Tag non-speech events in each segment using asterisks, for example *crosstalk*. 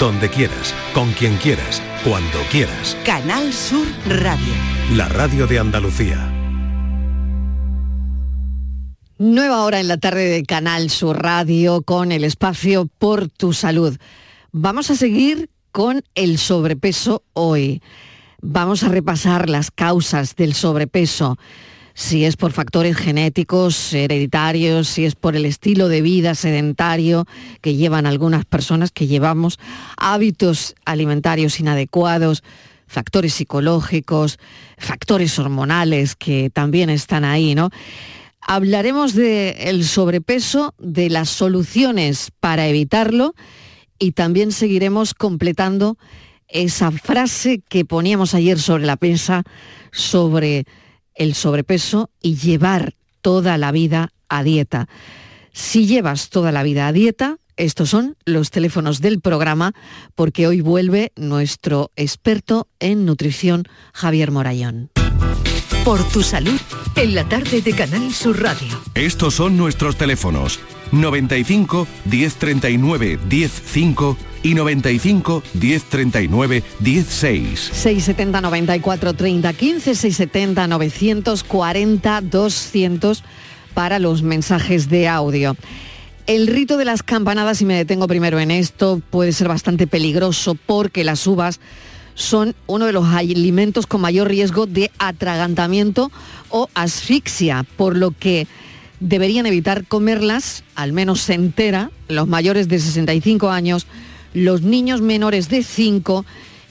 donde quieras, con quien quieras, cuando quieras. Canal Sur Radio. La radio de Andalucía. Nueva hora en la tarde de Canal Sur Radio con el espacio Por tu Salud. Vamos a seguir con el sobrepeso hoy. Vamos a repasar las causas del sobrepeso si es por factores genéticos, hereditarios, si es por el estilo de vida sedentario que llevan algunas personas, que llevamos hábitos alimentarios inadecuados, factores psicológicos, factores hormonales que también están ahí, ¿no? Hablaremos del sobrepeso, de las soluciones para evitarlo y también seguiremos completando esa frase que poníamos ayer sobre la prensa sobre el sobrepeso y llevar toda la vida a dieta. Si llevas toda la vida a dieta, estos son los teléfonos del programa porque hoy vuelve nuestro experto en nutrición, Javier Morayón. Por tu salud, en la tarde de Canal Sur Radio. Estos son nuestros teléfonos 95 1039 105 y 95 1039 16. 670 94 30 15 670 940 200 para los mensajes de audio. El rito de las campanadas, y me detengo primero en esto, puede ser bastante peligroso porque las uvas son uno de los alimentos con mayor riesgo de atragantamiento o asfixia, por lo que deberían evitar comerlas, al menos entera, los mayores de 65 años, los niños menores de 5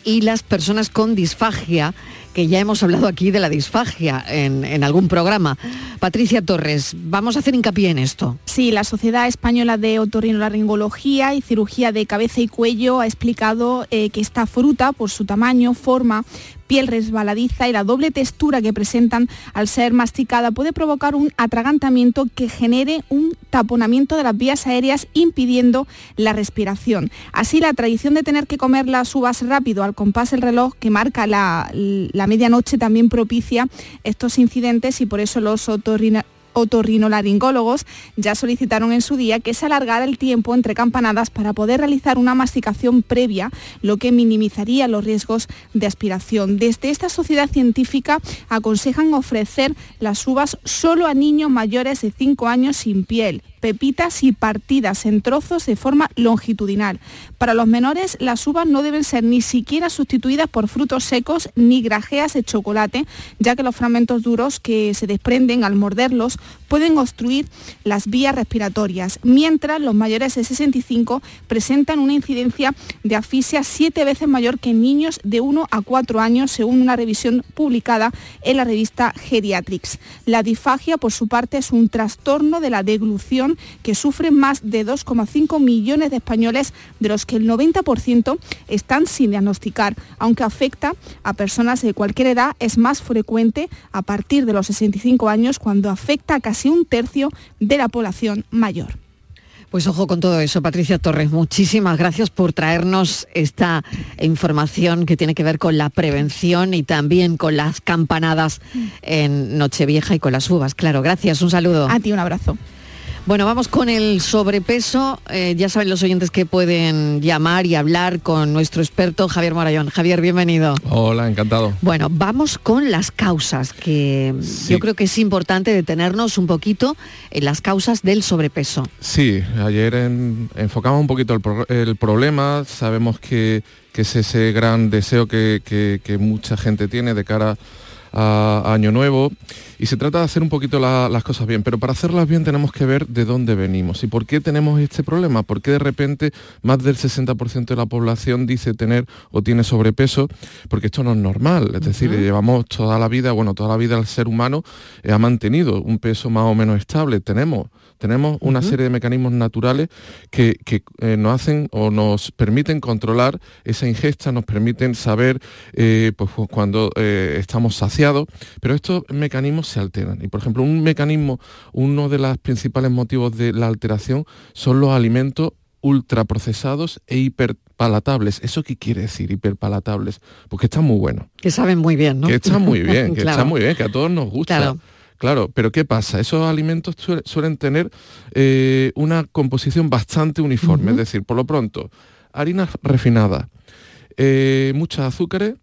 y las personas con disfagia, que ya hemos hablado aquí de la disfagia en, algún programa. Patricia Torres, vamos a hacer hincapié en esto. Sí, la Sociedad Española de Otorrinolaringología y Cirugía de Cabeza y Cuello ha explicado eh, que esta fruta, por su tamaño, forma, piel resbaladiza y la doble textura que presentan al ser masticada puede provocar un atragantamiento que genere un taponamiento de las vías aéreas impidiendo la respiración. Así la tradición de tener que comer las uvas rápido al compás del reloj que marca la, la medianoche también propicia estos incidentes y por eso los otorrinolaringólogos otorrinolaringólogos ya solicitaron en su día que se alargara el tiempo entre campanadas para poder realizar una masticación previa, lo que minimizaría los riesgos de aspiración. Desde esta sociedad científica aconsejan ofrecer las uvas solo a niños mayores de 5 años sin piel, pepitas y partidas en trozos de forma longitudinal. Para los menores, las uvas no deben ser ni siquiera sustituidas por frutos secos ni grajeas de chocolate, ya que los fragmentos duros que se desprenden al morderlos pueden obstruir las vías respiratorias, mientras los mayores de 65 presentan una incidencia de asfixia siete veces mayor que en niños de 1 a 4 años, según una revisión publicada en la revista Geriatrics. La disfagia, por su parte, es un trastorno de la deglución que sufren más de 2,5 millones de españoles, de los que el 90% están sin diagnosticar, aunque afecta a personas de cualquier edad, es más frecuente a partir de los 65 años, cuando afecta a casi un tercio de la población mayor. Pues ojo con todo eso, Patricia Torres. Muchísimas gracias por traernos esta información que tiene que ver con la prevención y también con las campanadas en Nochevieja y con las uvas. Claro, gracias. Un saludo. A ti un abrazo. Bueno, vamos con el sobrepeso. Eh, ya saben los oyentes que pueden llamar y hablar con nuestro experto Javier Morayón. Javier, bienvenido. Hola, encantado. Bueno, vamos con las causas, que yo creo que es importante detenernos un poquito en las causas del sobrepeso. Sí, ayer enfocamos un poquito el, problema. Sabemos que, es ese gran deseo que, mucha gente tiene de cara a Año Nuevo. Y se trata de hacer un poquito las cosas bien, pero para hacerlas bien tenemos que ver de dónde venimos. Y por qué tenemos este problema, por qué de repente más del 60% de la población dice tener o tiene sobrepeso, porque esto no es normal, es decir, llevamos toda la vida, bueno, toda la vida el ser humano ha mantenido un peso más o menos estable, tenemos tenemos una serie de mecanismos naturales que, eh, nos hacen o nos permiten controlar esa ingesta, nos permiten saber eh, pues, cuando eh, estamos saciados, pero estos mecanismos se alteran. Y por ejemplo, un mecanismo, uno de los principales motivos de la alteración son los alimentos ultraprocesados e hiperpalatables. ¿Eso qué quiere decir, hiperpalatables? Porque están muy buenos. Que saben muy bien, ¿no? Que están muy *laughs* bien, que están muy bien, que a todos nos gusta. Claro, pero ¿qué pasa? Esos alimentos suelen tener eh, una composición bastante uniforme, es decir, por lo pronto, harinas refinadas, eh, muchos azúcares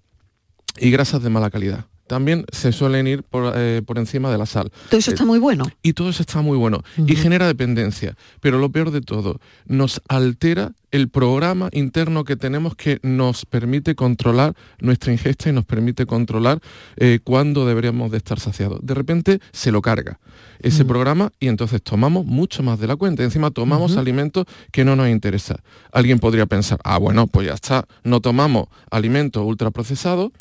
y grasas de mala calidad también se suelen ir eh, por, encima de la sal. Todo eso está muy bueno. Y todo eso está muy bueno. Y genera dependencia. Pero lo peor de todo, nos altera el programa interno que tenemos que nos permite controlar nuestra ingesta y nos permite controlar eh, cuándo deberíamos de estar saciados. De repente se lo carga ese programa y entonces tomamos mucho más de la cuenta. Encima tomamos alimentos que no nos interesa. Alguien podría pensar, ah, bueno, pues ya está, no tomamos alimentos ultraprocesados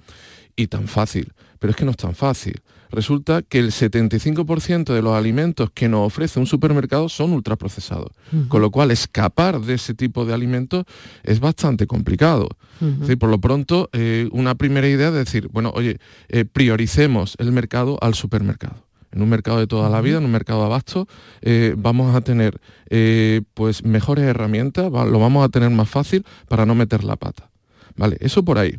y tan fácil. Pero es que no es tan fácil. Resulta que el 75% de los alimentos que nos ofrece un supermercado son ultraprocesados. Con lo cual, escapar de ese tipo de alimentos es bastante complicado. por lo pronto, eh, una primera idea es decir, bueno, oye, eh, prioricemos el mercado al supermercado. En un mercado de toda la vida, en un mercado de abasto, eh, vamos a tener pues mejores herramientas, lo vamos a tener más fácil para no meter la pata. ¿Vale? Eso por ahí.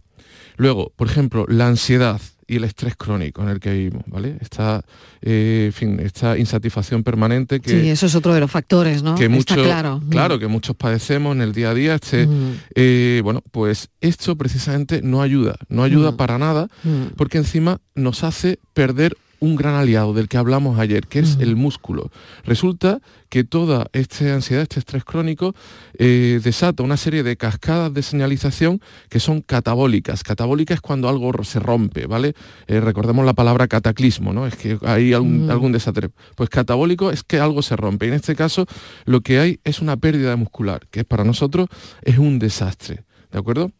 Luego, por ejemplo, la ansiedad y el estrés crónico en el que vivimos, ¿vale? Esta, eh, fin, esta insatisfacción permanente que... Sí, eso es otro de los factores, ¿no? Que muchos, claro. Claro, que muchos padecemos en el día a día. Este, eh, bueno, pues esto precisamente no ayuda, no ayuda para nada, porque encima nos hace perder un gran aliado del que hablamos ayer, que es el músculo. Resulta que toda esta ansiedad, este estrés crónico, eh, desata una serie de cascadas de señalización que son catabólicas. Catabólica es cuando algo se rompe, ¿vale? Eh, recordemos la palabra cataclismo, ¿no? Es que hay algún, algún desastre. Pues catabólico es que algo se rompe. En este caso, lo que hay es una pérdida muscular, que para nosotros es un desastre, ¿de acuerdo?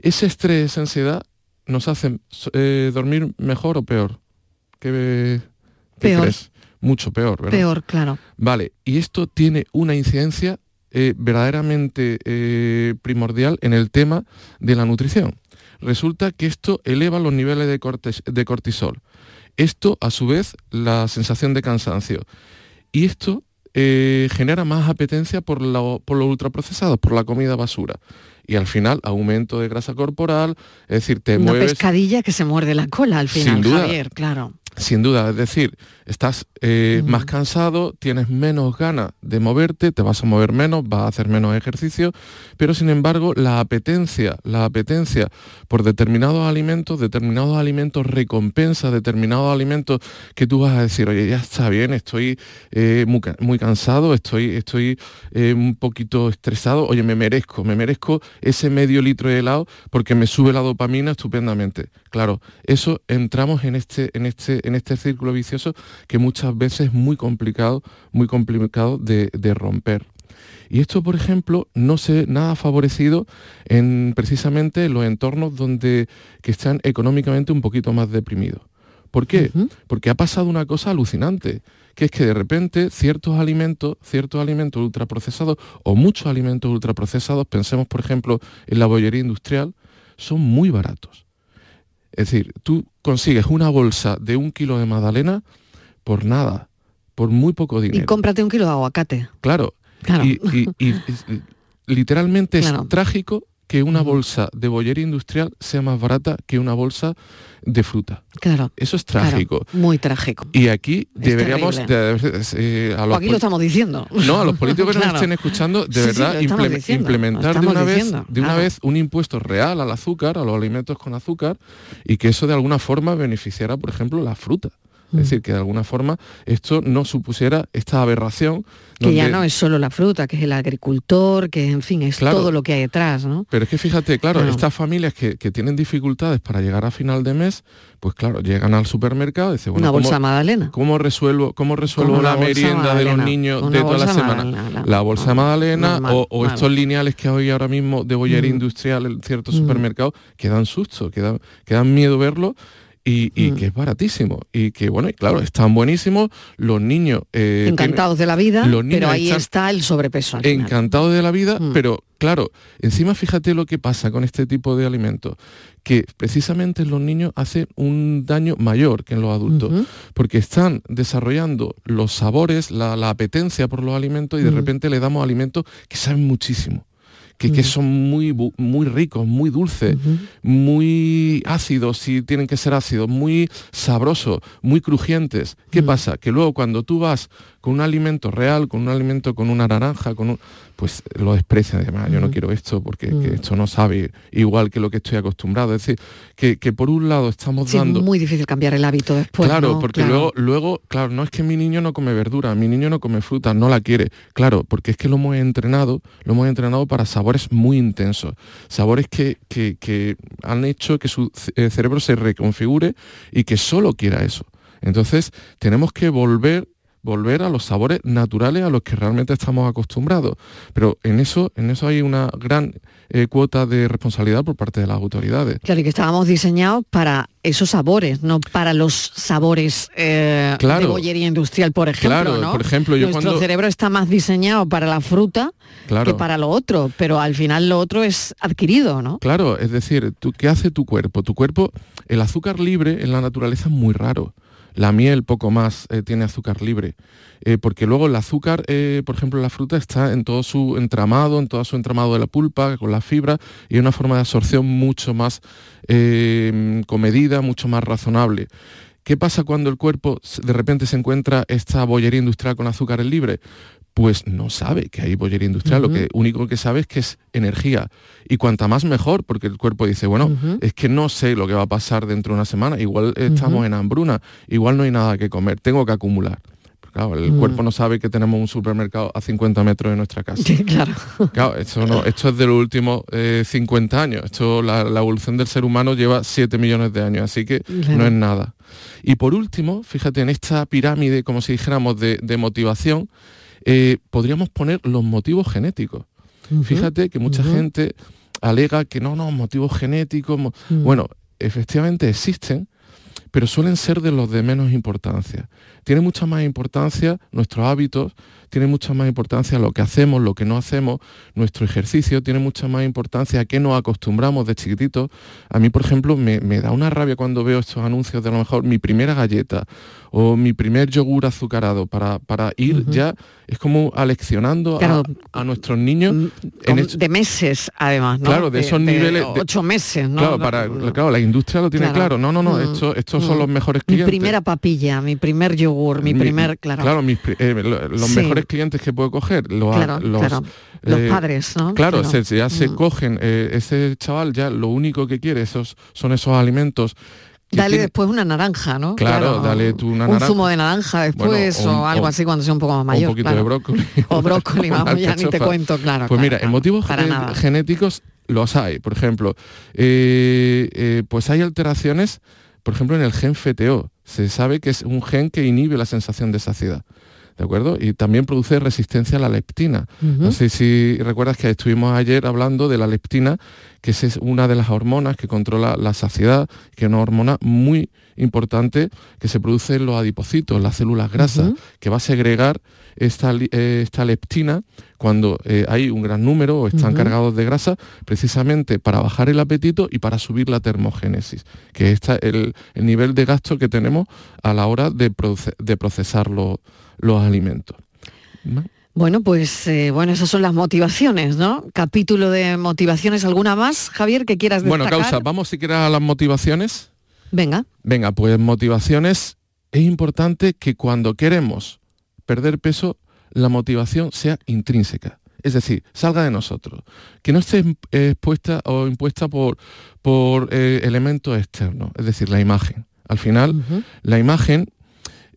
Ese estrés, esa ansiedad, nos hacen eh, dormir mejor o peor. ¿Qué, peor. Mucho peor, ¿verdad? Peor, claro. Vale, y esto tiene una incidencia eh, verdaderamente eh, primordial en el tema de la nutrición. Resulta que esto eleva los niveles de, cortisol. Esto, a su vez, la sensación de cansancio. Y esto eh, genera más apetencia por, por los ultraprocesados, por la comida basura y al final aumento de grasa corporal, es decir, te Una mueves... pescadilla que se muerde la cola al final, Javier, claro. Sin duda, es decir, estás eh, más cansado, tienes menos ganas de moverte, te vas a mover menos, vas a hacer menos ejercicio, pero sin embargo la apetencia, la apetencia por determinados alimentos, determinados alimentos recompensa, determinados alimentos que tú vas a decir, oye, ya está bien, estoy eh, muy, cansado, estoy, estoy eh, un poquito estresado, oye, me merezco, me merezco ese medio litro de helado porque me sube la dopamina estupendamente. Claro, eso entramos en este, en este en este círculo vicioso que muchas veces es muy complicado, muy complicado de, romper. Y esto, por ejemplo, no se nada favorecido en precisamente los entornos donde que están económicamente un poquito más deprimidos. ¿Por qué? Porque ha pasado una cosa alucinante, que es que de repente ciertos alimentos, ciertos alimentos ultraprocesados o muchos alimentos ultraprocesados, pensemos por ejemplo en la bollería industrial, son muy baratos. Es decir, tú consigues una bolsa de un kilo de magdalena por nada, por muy poco dinero. Y cómprate un kilo de aguacate. Claro. *laughs* Y, literalmente es trágico que una bolsa de bollería industrial sea más barata que una bolsa de fruta. Claro. Eso es trágico. muy trágico. Y aquí deberíamos... Eh, aquí lo estamos diciendo. No, a los políticos que nos *laughs* estén escuchando, de verdad, implementar de una, vez, de una vez un impuesto real al azúcar, a los alimentos con azúcar, y que eso de alguna forma beneficiara, por ejemplo, la fruta. Es mm. decir, que de alguna forma esto no supusiera esta aberración. Que ya no es solo la fruta, que es el agricultor, que en fin, es todo lo que hay detrás, ¿no? Pero es que fíjate, claro, estas familias que, tienen dificultades para llegar a final de mes, pues claro, llegan al supermercado y dicen, bueno, una bolsa magdalena. ¿Cómo resuelvo, cómo resuelvo la merienda de los niños de toda la semana? la, bolsa magdalena o, estos lineales que hay ahora mismo de bollería industrial en ciertos supermercados que dan susto, que dan, que dan miedo verlo y, mm. que es baratísimo. Y que bueno y claro están buenísimos. Los niños eh, encantados de la vida pero ahí está el sobrepeso encantados de la vida mm. pero claro encima fíjate lo que pasa con este tipo de alimentos que precisamente los niños hacen un daño mayor que en los adultos porque están desarrollando los sabores la, apetencia por los alimentos y de repente le damos alimentos que saben muchísimo que, son muy, muy ricos, muy dulces, muy ácidos si tienen que ser ácidos, muy sabrosos, muy crujientes. ¿Qué pasa? Que luego cuando tú vas con un alimento real, con un alimento con una naranja, con un, pues lo desprecian, además, yo no quiero esto porque esto no sabe igual que lo que estoy acostumbrado. Es decir, que, por un lado estamos dando... Es muy difícil cambiar el hábito después. Claro, porque luego, luego, claro, no es que mi niño no come verdura, mi niño no come fruta, no la quiere. Claro, porque es que lo hemos entrenado, lo hemos entrenado para sabores muy intensos, sabores que, que han hecho que su eh, cerebro se reconfigure y que solo quiera eso. Entonces, tenemos que volver volver a los sabores naturales a los que realmente estamos acostumbrados. Pero en eso, en eso hay una gran eh, cuota de responsabilidad por parte de las autoridades. Claro, y que estábamos diseñados para esos sabores, no para los sabores eh, de bollería industrial, por ejemplo. Claro, por ejemplo, yo Nuestro cerebro está más diseñado para la fruta que para lo otro, pero al final lo otro es adquirido, ¿no? Claro, es decir, ¿qué hace tu cuerpo? Tu cuerpo, el azúcar libre en la naturaleza es muy raro. La miel poco más eh, tiene azúcar libre, eh, porque luego el azúcar, eh, por ejemplo, la fruta está en todo su entramado, en todo su entramado de la pulpa, con la fibra, y una forma de absorción mucho más comedida, mucho más razonable. ¿Qué pasa cuando el cuerpo de repente se encuentra esta bollería industrial con azúcar libre? Pues no sabe que hay bollería industrial, lo que único que sabe es que es energía. Y cuanta más mejor, porque el cuerpo dice, bueno, es que no sé lo que va a pasar dentro de una semana, igual estamos en hambruna, igual no hay nada que comer, tengo que acumular. Claro, el mm. cuerpo no sabe que tenemos un supermercado a 50 metros de nuestra casa. *laughs* Sí, claro. Claro, esto, no, esto es de los últimos 50 eh, años. Esto, la, evolución del ser humano lleva 7 millones de años, así que no es nada. Y por último, fíjate, en esta pirámide, como si dijéramos, de motivación, eh, podríamos poner los motivos genéticos. Fíjate que mucha gente alega que no, no, motivos genéticos. Mm. Bueno, efectivamente existen, pero suelen ser de los de menos importancia. Tiene mucha más importancia nuestros hábitos, tiene mucha más importancia lo que hacemos, lo que no hacemos, nuestro ejercicio, tiene mucha más importancia a qué nos acostumbramos de chiquititos. A mí, por ejemplo, me, me da una rabia cuando veo estos anuncios de a lo mejor mi primera galleta o mi primer yogur azucarado para, para ir ya, es como aleccionando a, nuestros niños. Mm, de meses, además, ¿no? Claro, de, esos niveles. ocho meses, ¿no? Claro, para, claro, la industria lo tiene claro. No, no, no, mm, estos son mm. los mejores clientes. Mi primera papilla, mi primer yogur, mi, primer, claro. Claro, eh, los mejores clientes que puedo coger. Los, los, los eh, padres, ¿no? Claro, ya se cogen, eh, ese chaval ya lo único que quiere esos, son esos alimentos Dale después una naranja, ¿no? Claro, dale tú una naranja. Un zumo de naranja después o, algo así cuando sea un poco más mayor. un poquito de brócoli. O brócoli, *laughs* vamos, ya ni te cuento, claro. Pues mira, en motivos genéticos los hay. Por ejemplo, eh, eh, pues hay alteraciones, por ejemplo, en el gen FTO. Se sabe que es un gen que inhibe la sensación de saciedad. ¿De acuerdo? Y también produce resistencia a la leptina. No sé si recuerdas que estuvimos ayer hablando de la leptina, que es una de las hormonas que controla la saciedad, que es una hormona muy importante que se produce en los adipocitos, las células grasas, que va a segregar esta, eh, esta leptina cuando eh, hay un gran número o están cargados de grasa, precisamente para bajar el apetito y para subir la termogénesis, que es el, el nivel de gasto que tenemos a la hora de, de procesar los alimentos. Bueno, pues eh, bueno, esas son las motivaciones, ¿no? Capítulo de motivaciones, ¿alguna más, Javier, que quieras destacar? Bueno, Causa, vamos si quieres a las motivaciones. Venga. Venga, pues motivaciones. Es importante que cuando queremos perder peso, la motivación sea intrínseca. Es decir, salga de nosotros. Que no esté expuesta o impuesta por, por eh, elementos externos, es decir, la imagen. Al final, la imagen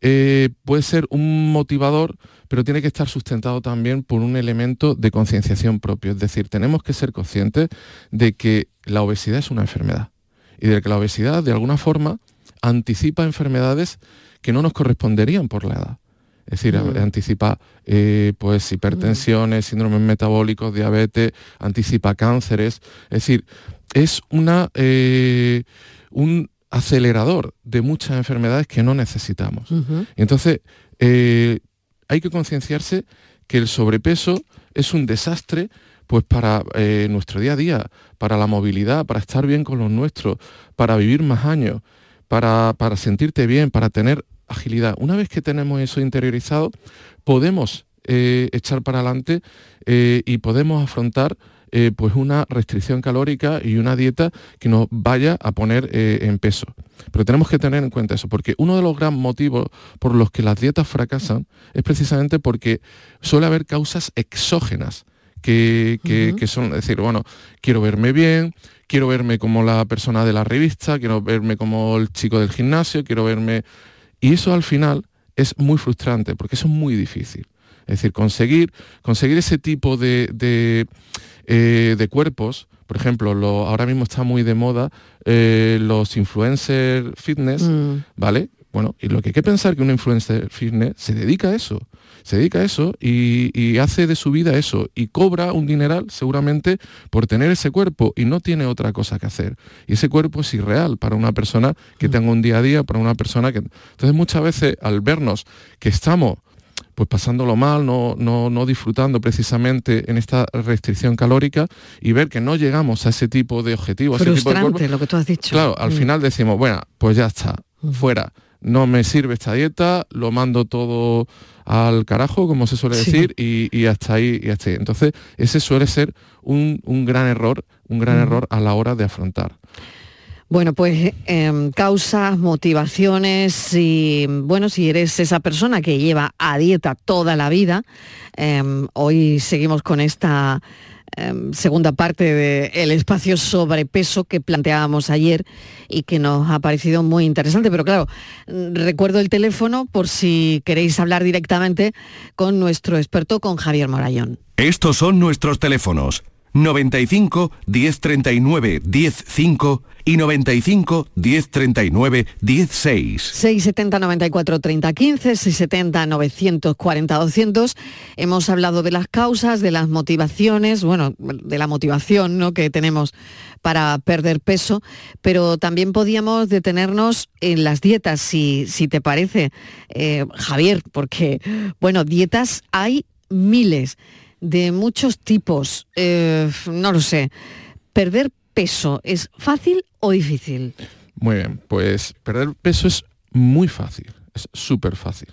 eh, puede ser un motivador, pero tiene que estar sustentado también por un elemento de concienciación propio. Es decir, tenemos que ser conscientes de que la obesidad es una enfermedad y de que la obesidad, de alguna forma, anticipa enfermedades que no nos corresponderían por la edad. Es decir, mm. anticipa eh, pues, hipertensiones, síndromes metabólicos, diabetes, anticipa cánceres. Es decir, es una, eh, un acelerador de muchas enfermedades que no necesitamos. Entonces, eh, hay que concienciarse que el sobrepeso es un desastre pues para eh, nuestro día a día, para la movilidad, para estar bien con los nuestros, para vivir más años, para, para sentirte bien, para tener agilidad. Una vez que tenemos eso interiorizado, podemos eh, echar para adelante y podemos afrontar eh, pues una restricción calórica y una dieta que nos vaya a poner eh, en peso. Pero tenemos que tener en cuenta eso, porque uno de los gran motivos por los que las dietas fracasan es precisamente porque suele haber causas exógenas que, que son, es decir, bueno, quiero verme bien, quiero verme como la persona de la revista, quiero verme como el chico del gimnasio, quiero verme... Y eso al final es muy frustrante, porque eso es muy difícil. Es decir, conseguir, conseguir ese tipo de, de, eh, cuerpos, por ejemplo, lo, ahora mismo está muy de moda eh, los influencers fitness, mm. ¿vale? Bueno, y lo que hay que pensar que un influencer fitness se dedica a eso, se dedica a eso y, y, hace de su vida eso y cobra un dineral seguramente por tener ese cuerpo y no tiene otra cosa que hacer. Y ese cuerpo es irreal para una persona que mm. tenga un día a día, para una persona que... Entonces muchas veces al vernos que estamos pues pasándolo mal, no, no, disfrutando precisamente en esta restricción calórica y ver que no llegamos a ese tipo de objetivos. Frustrante, lo que tú has dicho. Claro, al mm. final decimos, bueno, pues ya está, mm. fuera. No me sirve esta dieta, lo mando todo al carajo, como se suele decir, y, hasta ahí, y hasta ahí. Entonces, ese suele ser un, gran error, un gran mm. error a la hora de afrontar. Bueno, pues em, causas, motivaciones y bueno, si eres esa persona que lleva a dieta toda la vida, em, hoy seguimos con esta em, segunda parte del espacio sobrepeso que planteábamos ayer y que nos ha parecido muy interesante. Pero claro, recuerdo el teléfono por si queréis hablar directamente con nuestro experto, con Javier Morayón. Estos son nuestros teléfonos. 95 1039 105 y 95 1039 16. 670 94 30 15, 670 940 200. Hemos hablado de las causas, de las motivaciones, bueno, de la motivación ¿no? que tenemos para perder peso, pero también podíamos detenernos en las dietas, si, si te parece, eh, Javier, porque, bueno, dietas hay miles de muchos tipos. Eh, no lo sé. ¿Perder peso es fácil o difícil? Muy bien, pues perder peso es muy fácil, es súper fácil.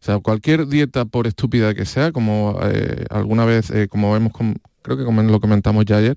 O sea, cualquier dieta, por estúpida que sea, como eh, alguna vez, eh, como vemos, creo que lo comentamos ya ayer,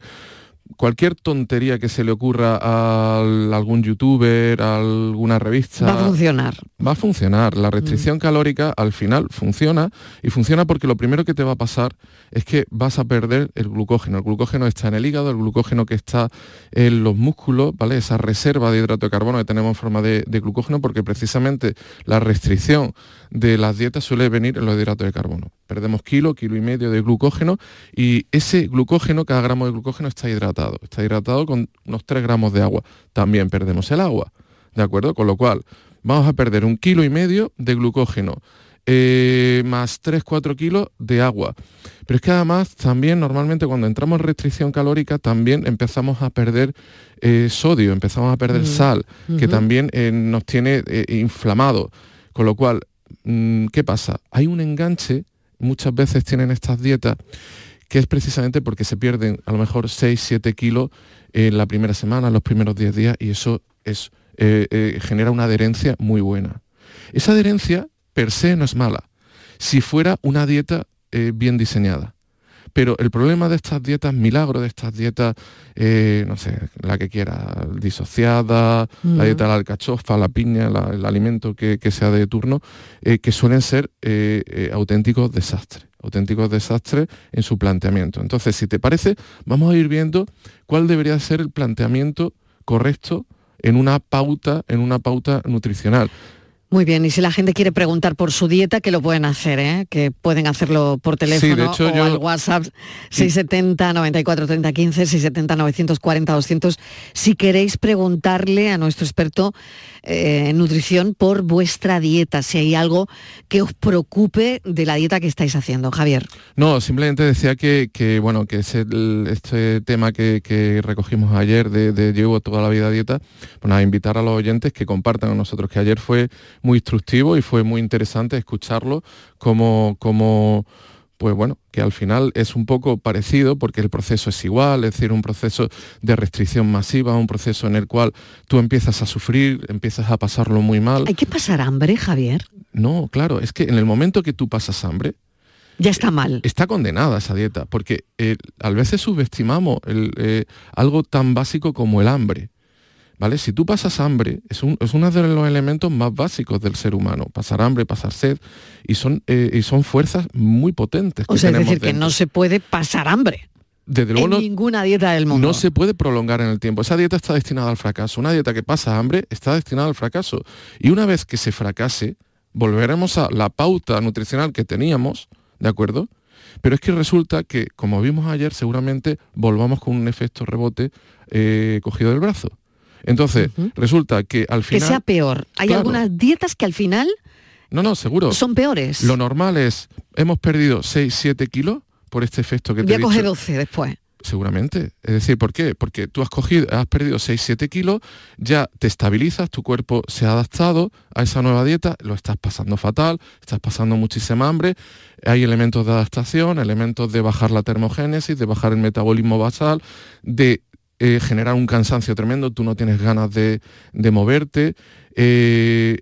cualquier tontería que se le ocurra a algún youtuber, a alguna revista... Va a funcionar. Va a funcionar. La restricción mm. calórica al final funciona y funciona porque lo primero que te va a pasar es que vas a perder el glucógeno. El glucógeno está en el hígado, el glucógeno que está en los músculos, ¿vale? Esa reserva de hidrato de carbono que tenemos en forma de, glucógeno porque precisamente la restricción de las dietas suele venir en los hidratos de carbono. Perdemos kilo, kilo y medio de glucógeno y ese glucógeno, cada gramo de glucógeno está hidratado. Está hidratado con unos 3 gramos de agua. También perdemos el agua, ¿de acuerdo? Con lo cual vamos a perder un kilo y medio de glucógeno eh, más 3-4 kilos de agua. Pero es que además también normalmente cuando entramos en restricción calórica también empezamos a perder eh, sodio, empezamos a perder sal, que también eh, nos tiene inflamado. Con lo cual, mm, ¿qué pasa? Hay un enganche, muchas veces tienen estas dietas, que es precisamente porque se pierden a lo mejor 6-7 kilos en la primera semana, los primeros 10 días, y eso es, genera una adherencia muy buena. Esa adherencia per se no es mala, si fuera una dieta eh, bien diseñada. Pero el problema de estas dietas milagro, de estas dietas, eh, no sé, la que quiera, disociada, la dieta de la alcachofa, la piña, el alimento que, sea de turno, eh, que suelen ser auténticos desastres, auténticos desastres en su planteamiento. Entonces, si te parece, vamos a ir viendo cuál debería ser el planteamiento correcto en una pauta, en una pauta nutricional. Muy bien, y si la gente quiere preguntar por su dieta, que lo pueden hacer, ¿eh? que pueden hacerlo por teléfono o al WhatsApp 670 94 30 15, 670 940 200. Si queréis preguntarle a nuestro experto eh, en nutrición por vuestra dieta, si hay algo que os preocupe de la dieta que estáis haciendo, Javier. No, simplemente decía que, bueno, que es este tema que, recogimos ayer de, llevo toda la vida dieta, bueno, a invitar a los oyentes que compartan con nosotros que ayer fue muy instructivo y fue muy interesante escucharlo como, como pues bueno, que al final es un poco parecido porque el proceso es igual, es decir, un proceso de restricción masiva, un proceso en el cual tú empiezas a sufrir, empiezas a pasarlo muy mal. ¿Hay que pasar hambre, Javier? No, claro, es que en el momento que tú pasas hambre, Ya está mal. Está condenada esa dieta, porque eh, a veces subestimamos eh, algo tan básico como el hambre. ¿Vale? Si tú pasas hambre, es, uno de los elementos más básicos del ser humano, pasar hambre, pasar sed, y son, eh, y son fuerzas muy potentes. o sea, es decir, que no se puede pasar hambre. Desde luego en ninguna dieta del mundo. No se puede prolongar en el tiempo. Esa dieta está destinada al fracaso. Una dieta que pasa hambre está destinada al fracaso. Y una vez que se fracase, volveremos a la pauta nutricional que teníamos, ¿de acuerdo? Pero es que resulta que, como vimos ayer, seguramente volvamos con un efecto rebote eh, cogido del brazo. Entonces, resulta que al final... Que sea peor. Hay algunas dietas que al final... No, no, seguro. Son peores. Lo normal es, hemos perdido 6, 7 kilos por este efecto que te Voy a coger 12 después. Seguramente. Es decir, ¿por qué? Porque tú has cogido, has perdido 6-7 kilos, ya te estabilizas, tu cuerpo se ha adaptado a esa nueva dieta, lo estás pasando fatal, estás pasando muchísima hambre, hay elementos de adaptación, elementos de bajar la termogénesis, de bajar el metabolismo basal, de eh, generar un cansancio tremendo, tú no tienes ganas de, moverte. Eh,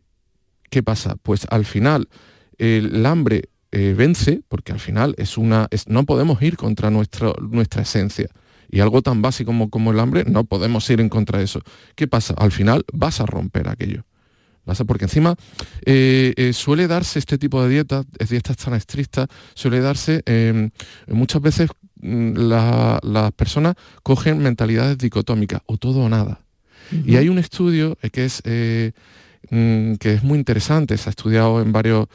¿Qué pasa? Pues al final el hambre eh, vence, porque al final es una, no podemos ir contra nuestra, nuestra esencia. Y algo tan básico como, como el hambre, no podemos ir en contra de eso. ¿Qué pasa? Al final vas a romper aquello. Porque encima suele darse este tipo de dietas, dietas tan estrictas, suele darse muchas veces Mm, las personas cogen mentalidades dicotómicas, o todo o nada. Y hay un estudio eh, que es, eh, mm, que es muy interesante, se ha estudiado en, varios,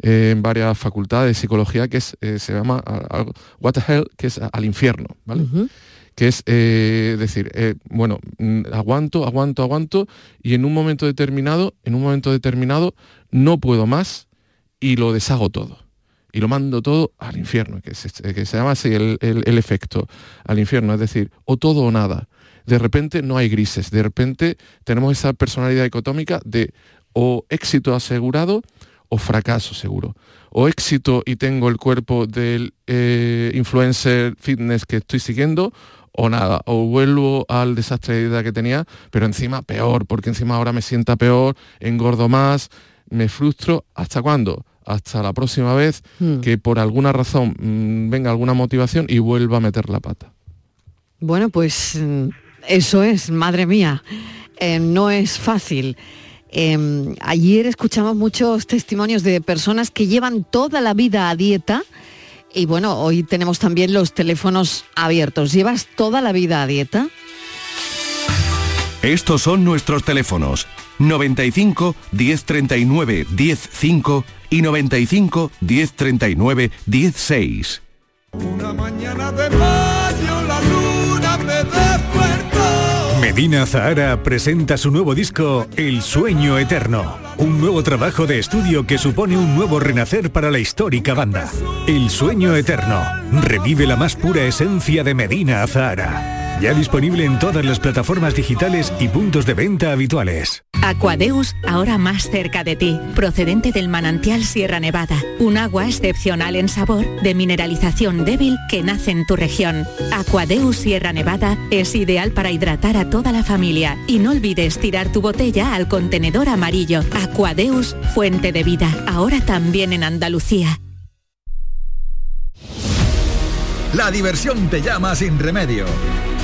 eh, en varias facultades de psicología, que es, se llama What the Hell, que es al infierno, ¿vale? que es decir, bueno, mm, aguanto, aguanto, aguanto, y en un momento determinado, en un momento determinado, no puedo más y lo deshago todo y lo mando todo al infierno, que se, que se llama así el, efecto, al infierno, es decir, o todo o nada. De repente no hay grises, de repente tenemos esa personalidad dicotómica de o éxito asegurado o fracaso seguro. O éxito y tengo el cuerpo del eh, influencer fitness que estoy siguiendo, o nada, o vuelvo al desastre de vida que tenía, pero encima peor, porque encima ahora me sienta peor, engordo más, me frustro, ¿hasta cuándo? Hasta la próxima vez hmm. que por alguna razón mm, venga alguna motivación y vuelva a meter la pata. Bueno, pues mm, eso es, madre mía, eh, no es fácil. Em, ayer escuchamos muchos testimonios de personas que llevan toda la vida a dieta y bueno, hoy tenemos también los teléfonos abiertos. ¿Llevas toda la vida a dieta? Estos son nuestros teléfonos 95 1039 105 y 95 1039 16. Una mañana de mayo la luna me despertó. Medina Zahara presenta su nuevo disco El sueño eterno, un nuevo trabajo de estudio que supone un nuevo renacer para la histórica banda. El sueño eterno revive la más pura esencia de Medina Zahara ya disponible en todas las plataformas digitales y puntos de venta habituales. Aquadeus, ahora más cerca de ti, procedente del manantial Sierra Nevada, un agua excepcional en sabor, de mineralización débil que nace en tu región. Aquadeus Sierra Nevada es ideal para hidratar a toda la familia y no olvides tirar tu botella al contenedor amarillo. Aquadeus, fuente de vida, ahora también en Andalucía. La diversión te llama sin remedio.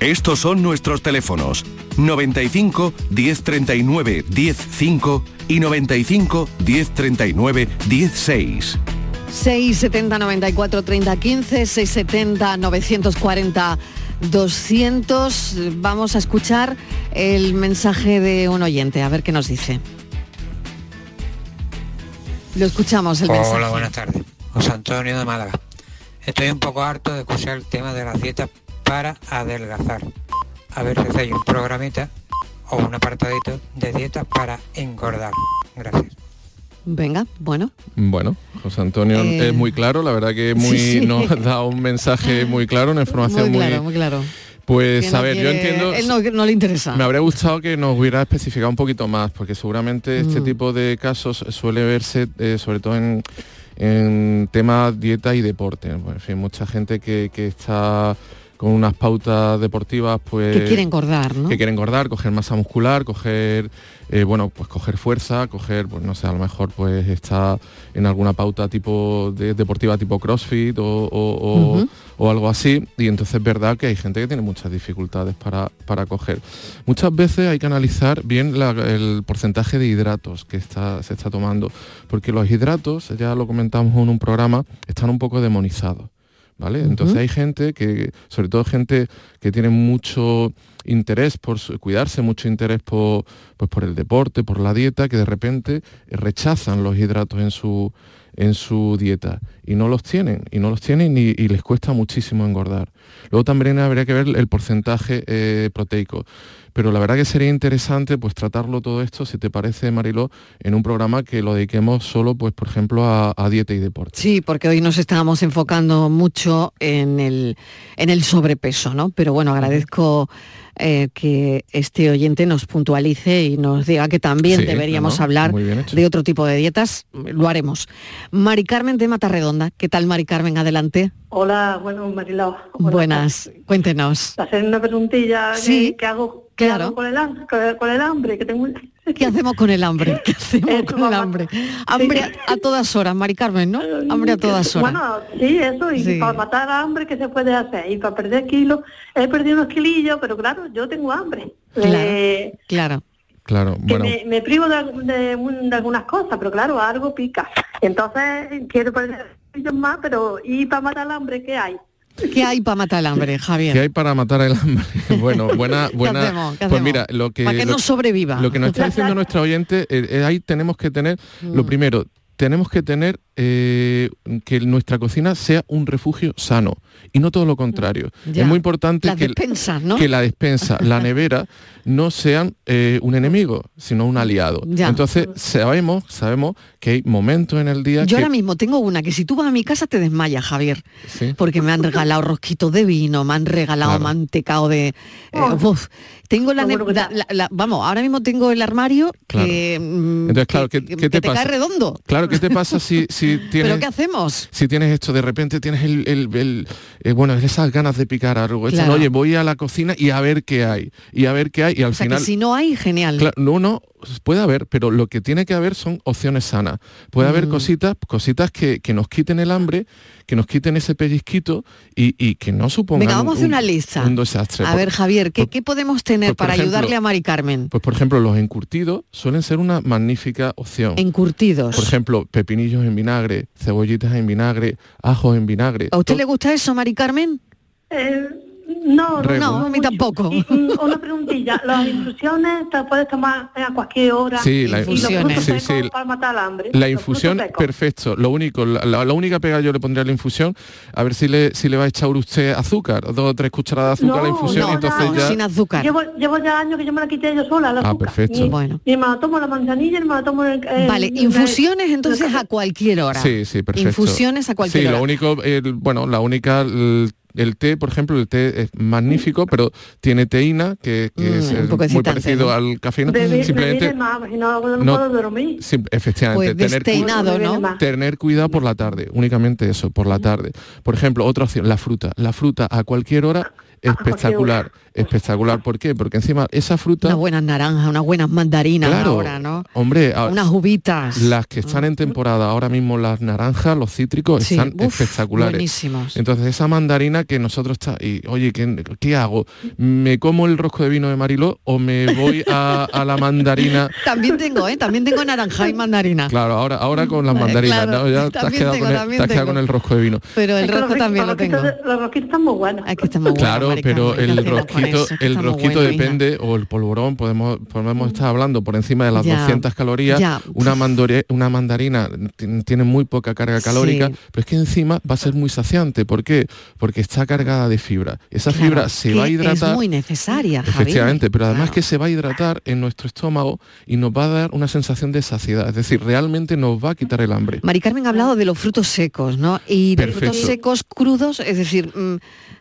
Estos son nuestros teléfonos 95 1039 105 y 95 1039 16. 670 94 30 15, 670 940 200. Vamos a escuchar el mensaje de un oyente, a ver qué nos dice. Lo escuchamos, el Hola, mensaje. buenas tardes. José Antonio de Málaga. Estoy un poco harto de escuchar el tema de las dietas para adelgazar. A ver si hay un programita o un apartadito de dietas para engordar. Gracias. Venga, bueno. Bueno, José Antonio Eh, es muy claro, la verdad que muy, *laughs* sí, sí. nos da un mensaje muy claro, una información Muy claro, muy claro. Pues no a ver, yo entiendo... Él no, no le interesa. Me habría gustado que nos hubiera especificado un poquito más, porque seguramente este Mm. tipo de casos suele verse eh, sobre todo en, en temas dieta y deporte. Pues, en fin, mucha gente que, que está con unas pautas deportivas, pues Que quiere engordar, ¿no? que quiere engordar, coger masa muscular, coger, eh, bueno, pues coger fuerza, coger, pues no sé, a lo mejor pues está en alguna pauta tipo de, deportiva tipo CrossFit o, o- o- Ujú. o algo así. Y entonces es verdad que hay gente que tiene muchas dificultades para, para coger. Muchas veces hay que analizar bien la- el porcentaje de hidratos que está, se está tomando, porque los hidratos, ya lo comentamos en un programa, están un poco demonizados. ¿Vale? Entonces hay gente que, sobre todo gente que tiene mucho interés por su- cuidarse, mucho interés por, pues por el deporte, por la dieta, que de repente rechazan los hidratos en su, en su dieta y no los tienen, y no los tienen y, y les cuesta muchísimo engordar. Luego también habría que ver el porcentaje eh, proteico. Pero la verdad que sería interesante pues tratarlo todo esto, si te parece, Mariló, en un programa que lo dediquemos solo, pues, por ejemplo, a, a dieta y deporte. Sí, porque hoy nos estábamos enfocando mucho en el, en el sobrepeso, ¿no? Pero bueno, agradezco eh, que este oyente nos puntualice y nos diga que también Sí, deberíamos no, hablar de otro tipo de dietas. Lo haremos. Mari Carmen de Matarredonda. ¿Qué tal, Mari Carmen? Adelante. Hola, bueno, Marilao. Hola. Buenas. Cuéntenos. Hacer una preguntilla Sí, que, hago, qué claro. hago con el, con, hambre que tengo. *laughs* ¿Qué hacemos con el hambre? ¿Qué *laughs* hacemos con el hambre? Hambre a, a todas horas, Mari Carmen, ¿no? Hambre a todas horas. Bueno, sí, eso, y Sí. para matar hambre, ¿qué se puede hacer? Y para perder kilos, he perdido unos kilillos, pero claro, yo tengo hambre. Claro. Eh, Claro. Claro, que bueno. me, me privo de, de un- de algunas cosas, pero claro, algo pica. Entonces, quiero perder más, pero ¿y para matar el hambre qué hay? ¿Qué hay para matar el hambre, Javier? ¿Qué hay para matar el hambre? *laughs* Bueno, buena, *laughs* buena. hacemos? ¿Qué Pues mira, lo que Para que lo- no sobreviva. Lo que nos está diciendo nuestra oyente, eh, eh, ahí tenemos que tener, lo Mm. primero, tenemos que tener eh, que nuestra cocina sea un refugio sano y no todo lo contrario. Mm. Ya. Es muy importante Las que, despensas, ¿no? que la despensa, la *laughs* nevera, no sean eh, un enemigo, sino un aliado. Ya. Entonces, sabemos, sabemos que hay momentos en el día Yo que... ahora mismo tengo una que si tú vas a mi casa te desmayas, Javier. Sí. Porque me han regalado rosquitos de vino, me han regalado Claro. mantecao de... eh, uf. tengo la, la- la- la- Vamos, ahora mismo tengo el armario Claro. que... mm, Entonces, claro, que- ¿qué, que- qué te, pasa? cae redondo. Claro, ¿qué te pasa si, *laughs* si tienes... ¿Pero qué hacemos? Si tienes esto, de repente tienes el, el- el- eh, bueno, esas ganas de picar algo. Esta, Claro. Oye, voy a la cocina y a ver qué hay. Y a ver qué hay. Y al O sea, final... que si no hay, genial. Claro, no, no, puede haber, pero lo que tiene que haber son opciones sanas. Puede haber Mm. cositas, cositas que, que nos quiten el hambre, que nos quiten ese pellizquito y, y que no supongan Venga, vamos a hacer un- una lista. un desastre. A Por- ver, Javier, ¿qué, qué podemos tener pues, para ejemplo, ayudarle a Mari Carmen? Pues por ejemplo, los encurtidos suelen ser una magnífica opción. Encurtidos. Por ejemplo, pepinillos en vinagre, cebollitas en vinagre, ajos en vinagre. ¿A usted le gusta eso, Mari Carmen? Eh, No, no, a mí tampoco. Y, una preguntilla, las infusiones te puedes tomar a cualquier hora. Sí, la y los infusiones. Sí, sí. para matar el hambre. La infusión, perfecto. Lo único, la, la- la única pega yo le pondría a la infusión, a ver si le, si le va a echar usted azúcar, dos o tres cucharadas de azúcar a la infusión no, y entonces no, ya... sin azúcar. Llevo, llevo ya años que yo me la quité yo sola, la Ah, azúcar. perfecto. Y, Bueno. y me la tomo la manzanilla y me la tomo en el... Vale, infusiones entonces a cualquier hora. Sí, sí, perfecto. Infusiones a cualquier Sí, hora. lo único, el- bueno, la única, el, té, por ejemplo, el té es magnífico, pero tiene teína, que, que Mm, es muy excitante, parecido ¿no? al cafeína. Bebé, Simplemente, de más, si no, no, no- puedo dormir. sí, efectivamente, Pues tener, ¿no? tener cuidado por la tarde, únicamente eso, por la tarde. Por ejemplo, otra opción, la fruta. La fruta a cualquier hora, espectacular, espectacular. ¿Por qué? Porque encima esa fruta, Unas buenas naranjas, unas buenas mandarinas claro, ahora, ¿no? hombre, a- Unas uvitas. las que están en temporada ahora mismo, las naranjas, los cítricos, Sí, están uf, espectaculares. buenísimos. Entonces esa mandarina que nosotros está y oye, ¿qué, qué hago? ¿Me como el rosco de vino de Mariló o me voy a, a la mandarina? *laughs* También tengo, ¿eh? También tengo naranja y mandarina. Claro, ahora, ahora con las mandarinas, claro, ¿no? ya te has también quedado, tengo, con, el, también te has quedado tengo. con el rosco de vino. Pero el Es rosco también lo tengo. Los rosquitos están muy buenos. Es que está muy bueno, Claro, Pero Carmen, ¿qué el rosquito, eso? El rosquito bueno, hija. depende, o el polvorón, podemos, podemos estar hablando por encima de las Ya, 200 calorías. ya. Una, mandore- una mandarina ti- tiene muy poca carga calórica, Sí. pero es que encima va a ser muy saciante. ¿Por qué? Porque está cargada de fibra. Esa Claro, fibra se va a hidratar. Es muy necesaria, Javier. Efectivamente, pero además Claro. que se va a hidratar en nuestro estómago y nos va a dar una sensación de saciedad, es decir, realmente nos va a quitar el hambre. Mari Carmen ha hablado de los frutos secos, ¿no? Y Perfecto. frutos secos crudos, es decir, mm,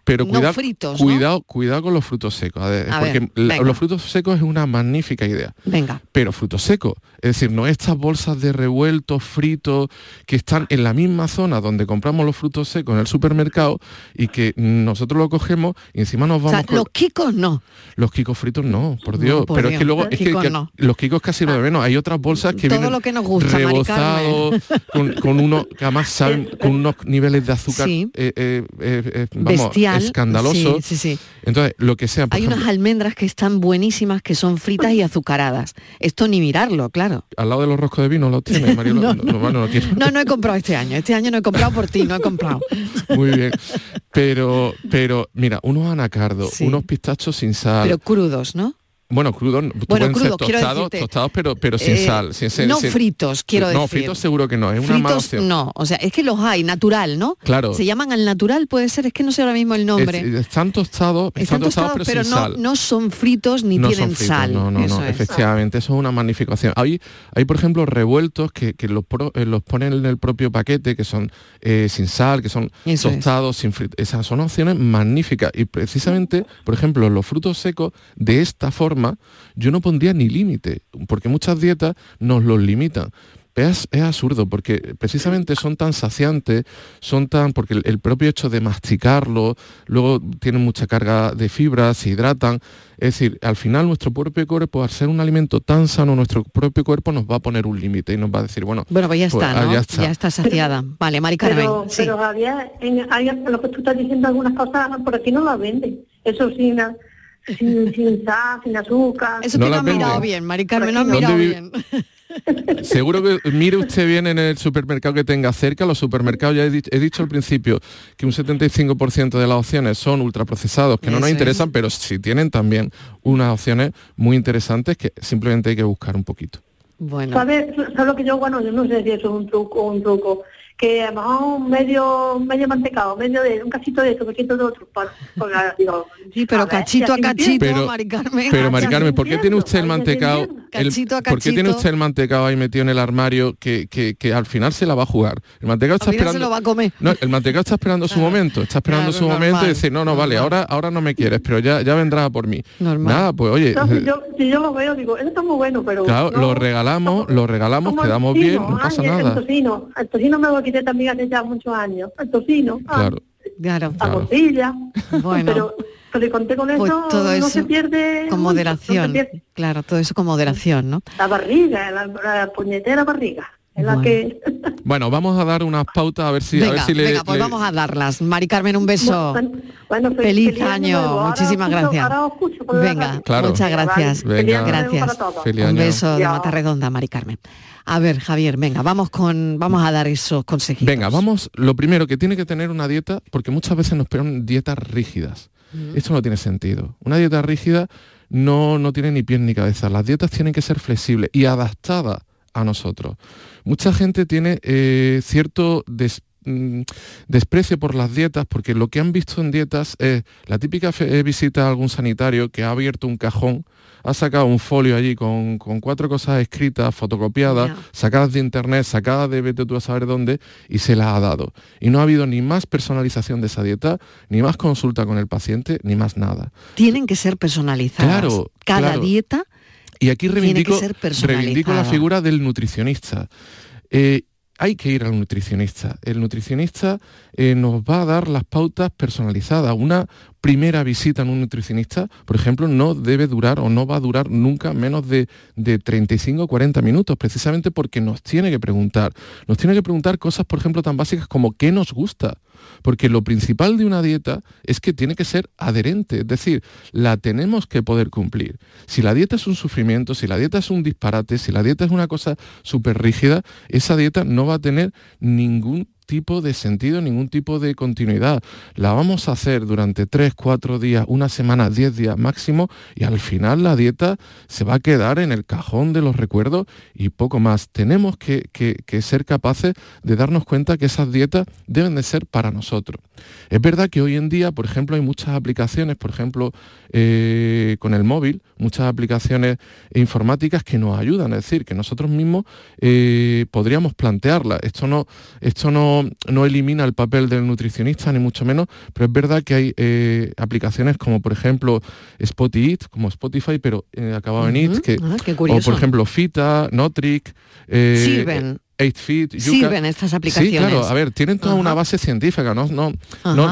Pero no cuidado, fritos, ¿no? cuidado, cuidado con los frutos secos, a porque ver, la- los frutos secos es una magnífica idea. venga. pero frutos secos. Es decir, no estas bolsas de revueltos, fritos, que están en la misma zona donde compramos los frutos secos en el supermercado y que nosotros lo cogemos y encima nos O vamos sea, con... los kikos no. Los kikos fritos no, por Dios. por pero es Dios. que luego, es que, no. los kikos casi lo de menos. Hay otras bolsas que Todo vienen lo que nos gusta, rebozados, con, con unos, que además saben, con unos niveles de azúcar Sí. eh, eh, eh, eh, vamos, Bestial. Escandalosos. Sí, sí, sí. Entonces, lo que sea, por Hay ejemplo, unas almendras que están buenísimas, que son fritas y azucaradas. Esto ni mirarlo, claro. al lado de los roscos de vino lo tiene, *laughs* Marielo. No, no, no, bueno, no quiero. No, no he comprado este año. Este año no he comprado por ti, no he comprado. *laughs* Muy bien. Pero, pero, mira, unos anacardos, unos pistachos sin sal. Pero crudos, ¿no? Bueno, crudos, ser quiero tostados, decirte, tostados, pero, pero sin eh, sal. Sin, sin- no sin- fritos, quiero No, decir. fritos seguro que no, es una mala opción. no, o sea, es que los hay, natural, ¿no? Claro. Se llaman al natural, puede ser, es que no sé ahora mismo el nombre. Es- están tostados, están, Están tostados, pero, pero sin no, sal. no son fritos ni no tienen son fritos, sal. No, no, Eso no, es. efectivamente, eso es una magnificación. Hay, hay por ejemplo, revueltos que, que los, pro- eh, los ponen en el propio paquete, que son eh, sin sal, que son Eso es. tostados, sin fritos. Esas son opciones magníficas. Y precisamente, por ejemplo, los frutos secos, de esta forma, yo no pondría ni límite, porque muchas dietas nos los limitan. Es, es absurdo porque precisamente son tan saciantes, son tan, porque el, el propio hecho de masticarlo, luego tienen mucha carga de fibra, se hidratan. Es decir, al final nuestro propio cuerpo, al ser un alimento tan sano, nuestro propio cuerpo nos va a poner un límite y nos va a decir, bueno, Bueno, pues ya pues, está, ah, ¿no? ya está. saciada. Vale, Mari Carmen. Pero, sí. pero Javier, en, hay- lo que tú estás diciendo, algunas cosas por aquí no las venden. Eso sin, a- sin, sin sal, sin azúcar. Eso No que no las has mirado bien, Mari Carmen, no has ¿Dónde mirado bien. *laughs* Seguro que mire usted bien en el supermercado que tenga cerca, los supermercados, ya he, dicho- he dicho al principio que un 75% de las opciones son ultraprocesados, que no Eso nos es. interesan, pero sí tienen también unas opciones muy interesantes que simplemente hay que buscar un poquito. Bueno, ¿Sabes ¿Sabes lo que yo, bueno, yo no sé si eso es un truco o un truco, que a lo mejor un medio, medio mantecado, medio de, un cachito de esto, un cachito de otro, para, para- digo, sí, pero a ver, cachito a cachito, Pero- Mari Carmen. Pero Mari Carmen, ¿por qué tiene usted el mantecado? el- Cachito a ¿Por qué tiene usted el mantecado ahí metido en el armario que, que- que al final se la va a jugar? El mantecado está Al final se esperando. lo va a comer. No, el mantecado está esperando su momento, está esperando Claro, su momento y decir, no, no, vale, ahora, ahora no me quieres, pero ya, ya vendrás a por mí. Normal. Nada, pues oye, No, si, yo, si yo lo veo, digo, eso está muy bueno, pero... Claro, no, lo regalamos, lo regalamos, el quedamos tocino, bien, no ay, pasa El nada. tocino, el tocino me lo quité también hace ya muchos años, el tocino, ah, Claro, Claro, la claro. costilla, *laughs* bueno, pero, pero conté con eso, pues todo no eso se pierde... con mucho, no se moderación. pierde. Claro, todo eso con moderación, ¿no? La barriga, la, la puñetera barriga, Bueno. que... *laughs* Bueno, vamos a dar unas pautas a ver si, a ver venga, si le, venga, pues le- vamos a darlas. Mari Carmen, un beso. Bueno, bueno, fe- Feliz año, nuevo. Ahora muchísimas escucho- gracias. ahora escucho Venga. Claro. muchas gracias. Venga. feliz año Gracias. Feliz Un beso de Chao. Mata Redonda, Mari Carmen. A ver, Javier, venga, vamos con vamos a dar esos consejitos. Venga, vamos, lo primero que tiene que tener una dieta, porque muchas veces nos ponen dietas rígidas. Esto no tiene sentido. Una dieta rígida no, no tiene ni pies ni cabeza. Las dietas tienen que ser flexibles y adaptadas a nosotros. Mucha gente tiene eh, cierto mm, desprecio por las dietas porque lo que han visto en dietas es la típica eh, visita a algún sanitario que ha abierto un cajón ha sacado un folio allí con, cuatro cosas escritas, fotocopiadas, sacadas de internet, sacadas de vete tú a saber dónde, y se las ha dado. Y no ha habido ni más personalización de esa dieta, ni más consulta con el paciente, ni más nada. Tienen que ser personalizadas. Claro. Cada dieta. Y aquí reivindico, reivindico la figura del nutricionista. Eh, hay que ir al nutricionista. El nutricionista eh, nos va a dar las pautas personalizadas. Una primera visita en un nutricionista, por ejemplo, no debe durar o no va a durar nunca menos de, de 35 o 40 minutos, precisamente porque nos tiene que preguntar. Nos tiene que preguntar cosas, por ejemplo, tan básicas como qué nos gusta porque lo principal de una dieta es que tiene que ser adherente, es decir, la tenemos que poder cumplir. Si la dieta es un sufrimiento, si la dieta es un disparate, si la dieta es una cosa súper rígida, esa dieta no va a tener ningún tipo de sentido, ningún tipo de continuidad. La vamos a hacer durante 3, 4 días, una semana, 10 días máximo y al final la dieta se va a quedar en el cajón de los recuerdos y poco más. Tenemos que, ser capaces de darnos cuenta que esas dietas deben de ser para nosotros. Es verdad que hoy en día, por ejemplo, hay muchas aplicaciones, por ejemplo, eh, con el móvil, muchas aplicaciones informáticas que nos ayudan, es decir, que nosotros mismos eh, podríamos plantearla. Esto no, esto no no, elimina el papel del nutricionista, ni mucho menos, pero es verdad que hay eh, aplicaciones como por ejemplo Spotify, como Spotify, pero eh, acabado en it, que, ah, o por ejemplo Fita, Notric, eh, Sirven. 8Fit, Sirven estas aplicaciones. Sí, claro, a ver, tienen toda una base científica, no, no,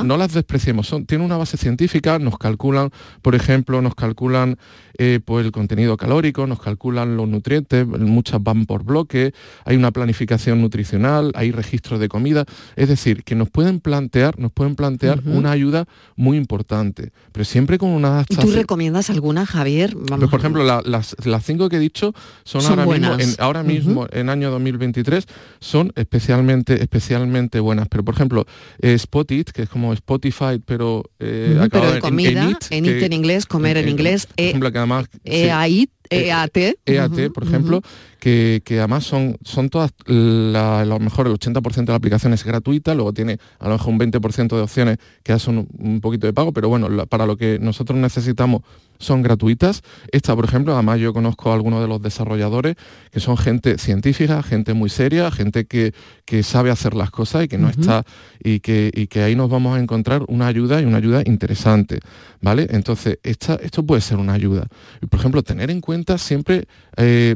no, las despreciemos, son, tienen una base científica, nos calculan, por ejemplo, nos calculan eh, pues el contenido calórico, nos calculan los nutrientes, muchas van por bloque, hay una planificación nutricional, hay registros de comida, es decir, que nos pueden plantear, nos pueden plantear una ayuda muy importante, pero siempre con una adaptación. ¿Y tú recomiendas alguna, Javier? Pues, por ejemplo, las, cinco que he dicho son, ahora mismo, en, ahora mismo en año 2023, son especialmente, especialmente buenas. Pero por ejemplo, eh, Spotit, que es como Spotify, pero, eh, pero comida, en, en, en inglés, comer en, inglés, e, EAT, EAT, EAT por ejemplo, que, además son, son todas, a lo mejor el 80% de la aplicación es gratuita, luego tiene a lo mejor un 20% de opciones que ya son un poquito de pago, pero bueno, para lo que nosotros necesitamos son gratuitas. Esta, por ejemplo, además yo conozco a algunos de los desarrolladores que son gente científica, gente muy seria, gente que, que sabe hacer las cosas y que no está, y que, y que ahí nos vamos a encontrar una ayuda y una ayuda interesante. ¿Vale? Entonces, esta, esto puede ser una ayuda. Por ejemplo, tener en cuenta siempre eh,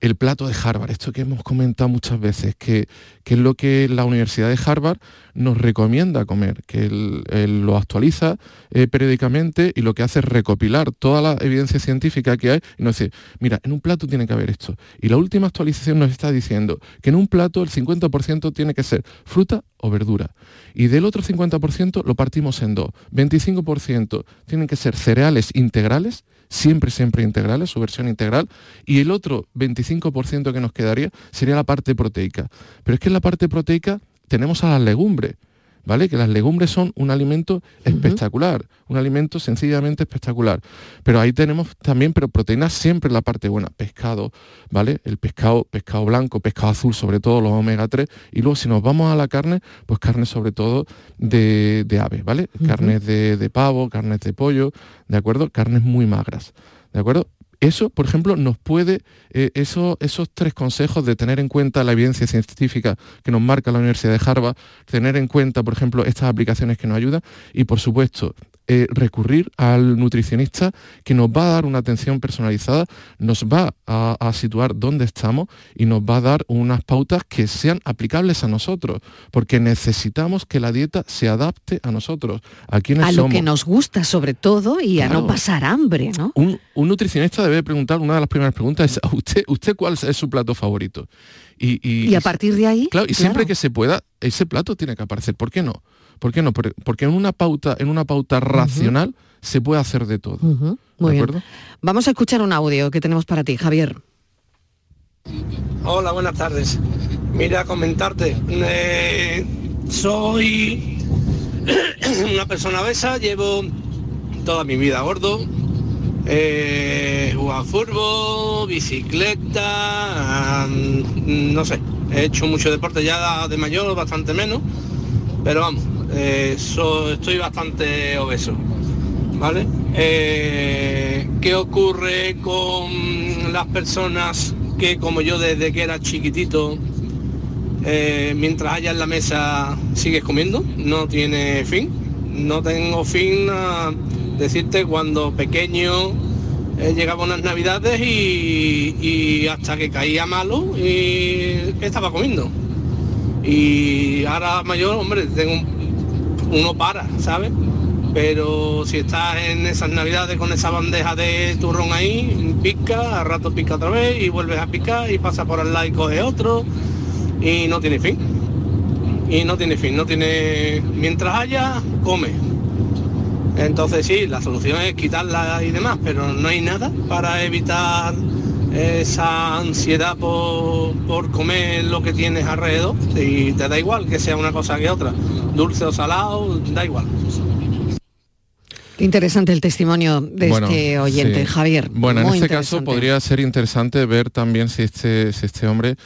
el plato de Harvard, esto que hemos comentado muchas veces, que, es lo que la Universidad de Harvard nos recomienda comer, que él, lo actualiza eh, periódicamente y lo que hace es recopilar toda la evidencia científica que hay y nos dice, mira, en un plato tiene que haber esto. Y la última actualización nos está diciendo que en un plato el 50% tiene que ser fruta o verdura. Y del otro 50% lo partimos en dos. 25% tienen que ser cereales integrales, siempre, siempre integrales, su versión integral, y el otro 25% que nos quedaría sería la parte proteica. Pero es que en la parte proteica tenemos a las legumbres, ¿vale? Que las legumbres son un alimento espectacular, un alimento sencillamente espectacular. Pero ahí tenemos también, pero proteínas siempre la parte buena, pescado, ¿vale? El pescado, pescado blanco, pescado azul, sobre todo los omega 3, y luego si nos vamos a la carne, pues carne sobre todo de, de aves, ¿vale? Carnes de, de pavo, carnes de pollo, ¿de acuerdo? Carnes muy magras, ¿de acuerdo? Eso, por ejemplo, nos puede, eh, esos tres consejos de tener en cuenta la evidencia científica que nos marca la Universidad de Harvard, tener en cuenta, por ejemplo, estas aplicaciones que nos ayudan y, por supuesto, eh, recurrir al nutricionista que nos va a dar una atención personalizada, nos va a, situar dónde estamos y nos va a dar unas pautas que sean aplicables a nosotros, porque necesitamos que la dieta se adapte a nosotros, a quienes A lo que nos gusta sobre todo y a no pasar hambre, ¿no? Un, nutricionista debe preguntar, una de las primeras preguntas es, ¿usted, usted cuál es su plato favorito? Y, a partir de ahí... Claro, y siempre que se pueda, ese plato tiene que aparecer. ¿Por qué no? ¿Por qué no? Porque en una pauta, en una pauta racional se puede hacer de todo. Muy bien. Vamos a escuchar un audio que tenemos para ti, Javier. Hola, buenas tardes. Mira, comentarte. Eh, soy *clears throat* una persona obesa, llevo toda mi vida gordo. Eh, jugado fútbol, bicicleta, mm, no sé, he hecho mucho deporte ya de mayor, bastante menos, pero vamos, eh, estoy bastante obeso. ¿Vale? Eh, ¿Qué ocurre con las personas que como yo desde que era chiquitito, eh, mientras haya en la mesa sigues comiendo? No tiene fin. No tengo fin a decirte cuando pequeño eh, llegaba unas navidades y, y hasta que caía malo y estaba comiendo. Y ahora mayor, hombre, tengo un- uno para, ¿sabes? Pero si estás en esas navidades con esa bandeja de turrón ahí, pica, a rato pica otra vez y vuelves a picar y pasa por al lado y coge otro y no tiene fin. Y no tiene fin, no tiene... Mientras haya, come. Entonces sí, la solución es quitarla y demás, pero no hay nada para evitar esa ansiedad por, por comer lo que tienes alrededor y te da igual que sea una cosa que otra, dulce o salado, da igual. Qué interesante el testimonio de Bueno, este oyente, sí. Javier. Bueno, Muy en este caso podría ser interesante ver también si este, si este hombre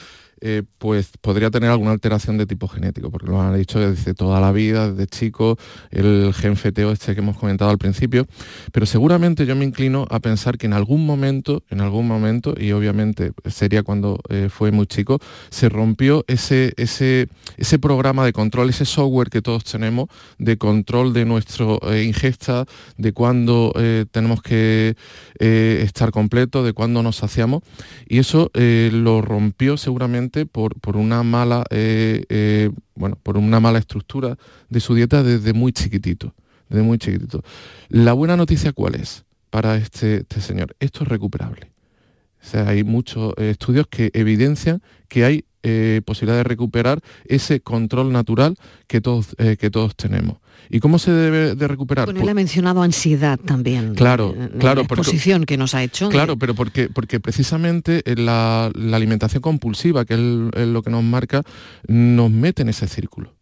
eh, pues podría tener alguna alteración de tipo genético, porque lo han dicho desde toda la vida, desde chico, el gen feteo este que hemos comentado al principio, pero seguramente yo me inclino a pensar que en algún momento, en algún momento, y obviamente sería cuando eh, fue muy chico, se rompió ese, ese, ese programa de control, ese software que todos tenemos de control de nuestra ingesta, de cuándo eh, tenemos que eh, estar completo, de cuándo nos saciamos, y eso eh, lo rompió seguramente por, una mala eh, eh, bueno, por una mala estructura de su dieta desde muy chiquitito, desde muy. La buena noticia cuál es para este, este señor, esto es recuperable. O sea, hay muchos eh, estudios que evidencian que hay eh, posibilidad de recuperar ese control natural que todos, eh, que todos tenemos. ¿Y cómo se debe de recuperar? Bueno, Pues- él ha mencionado ansiedad también. Claro, en claro, La porque- exposición que nos ha hecho. Claro, pero porque, porque precisamente la, la alimentación compulsiva, que es, el- es lo que nos marca, nos mete en ese círculo.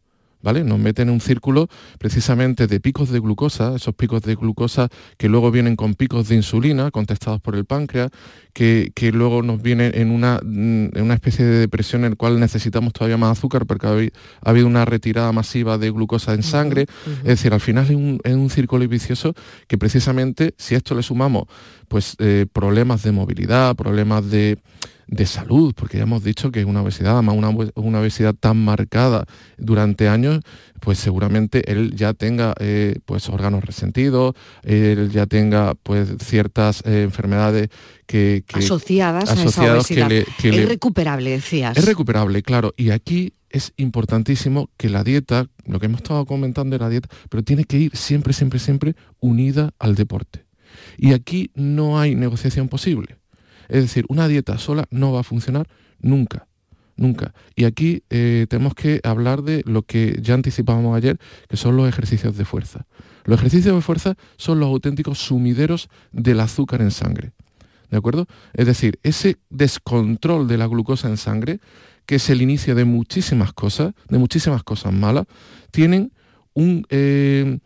¿Vale? Nos mete en un círculo precisamente de picos de glucosa, esos picos de glucosa que luego vienen con picos de insulina contestados por el páncreas, que, que luego nos vienen en una, mm, en una especie de depresión en la cual necesitamos todavía más azúcar porque ha habido una retirada masiva de glucosa en sangre. Es decir, al final es un, es un círculo vicioso que precisamente si a esto le sumamos pues eh, problemas de movilidad, problemas de, de salud, porque ya hemos dicho que una obesidad, además una, una obesidad tan marcada durante años, pues seguramente él ya tenga eh, pues órganos resentidos, él ya tenga pues ciertas eh, enfermedades que, que- asociadas, a esa que obesidad. le- que es le- recuperable, decías. es recuperable, claro. Y aquí es importantísimo que la dieta, lo que hemos estado comentando de la dieta, pero tiene que ir siempre, siempre, siempre unida al deporte. Y aquí no hay negociación posible. Es decir, una dieta sola no va a funcionar nunca, nunca. Y aquí eh, tenemos que hablar de lo que ya anticipábamos ayer, que son los ejercicios de fuerza. Los ejercicios de fuerza son los auténticos sumideros del azúcar en sangre. ¿De acuerdo? Es decir, ese descontrol de la glucosa en sangre, que es el inicio de muchísimas cosas, de muchísimas cosas malas, tienen un, eh,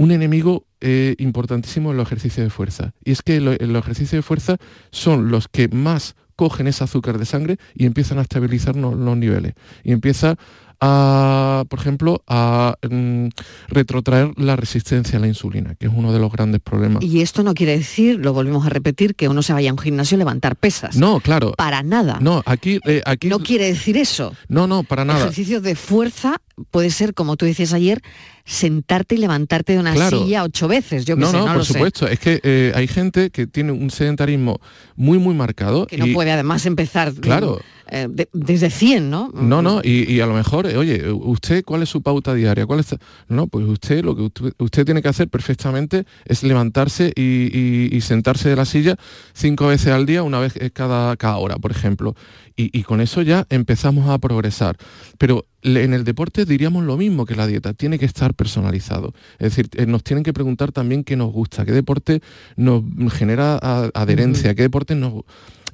un enemigo eh, importantísimo en los ejercicios de fuerza. Y es que lo- en los ejercicios de fuerza son los que más cogen ese azúcar de sangre y empiezan a estabilizar no- los niveles. Y empieza a, por ejemplo, a mm, retrotraer la resistencia a la insulina, que es uno de los grandes problemas. Y esto no quiere decir, lo volvemos a repetir, que uno se vaya a un gimnasio a levantar pesas. No, claro. Para nada. No, aquí, eh, aquí No quiere decir eso. No, no, para nada. Ejercicios de fuerza puede ser, como tú decías ayer, sentarte y levantarte de una Claro. silla ocho veces. Yo que no, sé, no, no por sé. supuesto. Es que eh, hay gente que tiene un sedentarismo muy, muy marcado. Que no puede además empezar Claro. Eh, de- desde 100, ¿no? No, no, y, a lo mejor, eh, oye, ¿usted cuál es su pauta diaria? ¿Cuál es? No, pues usted lo que usted, tiene que hacer perfectamente es levantarse y, y- y sentarse de la silla cinco veces al día, una vez eh, cada, cada hora, por ejemplo. Y, y con eso ya empezamos a progresar. Pero en el deporte diríamos lo mismo que la dieta, tiene que estar personalizado. Es decir, eh, nos tienen que preguntar también qué nos gusta, qué deporte nos genera adherencia, qué deporte nos...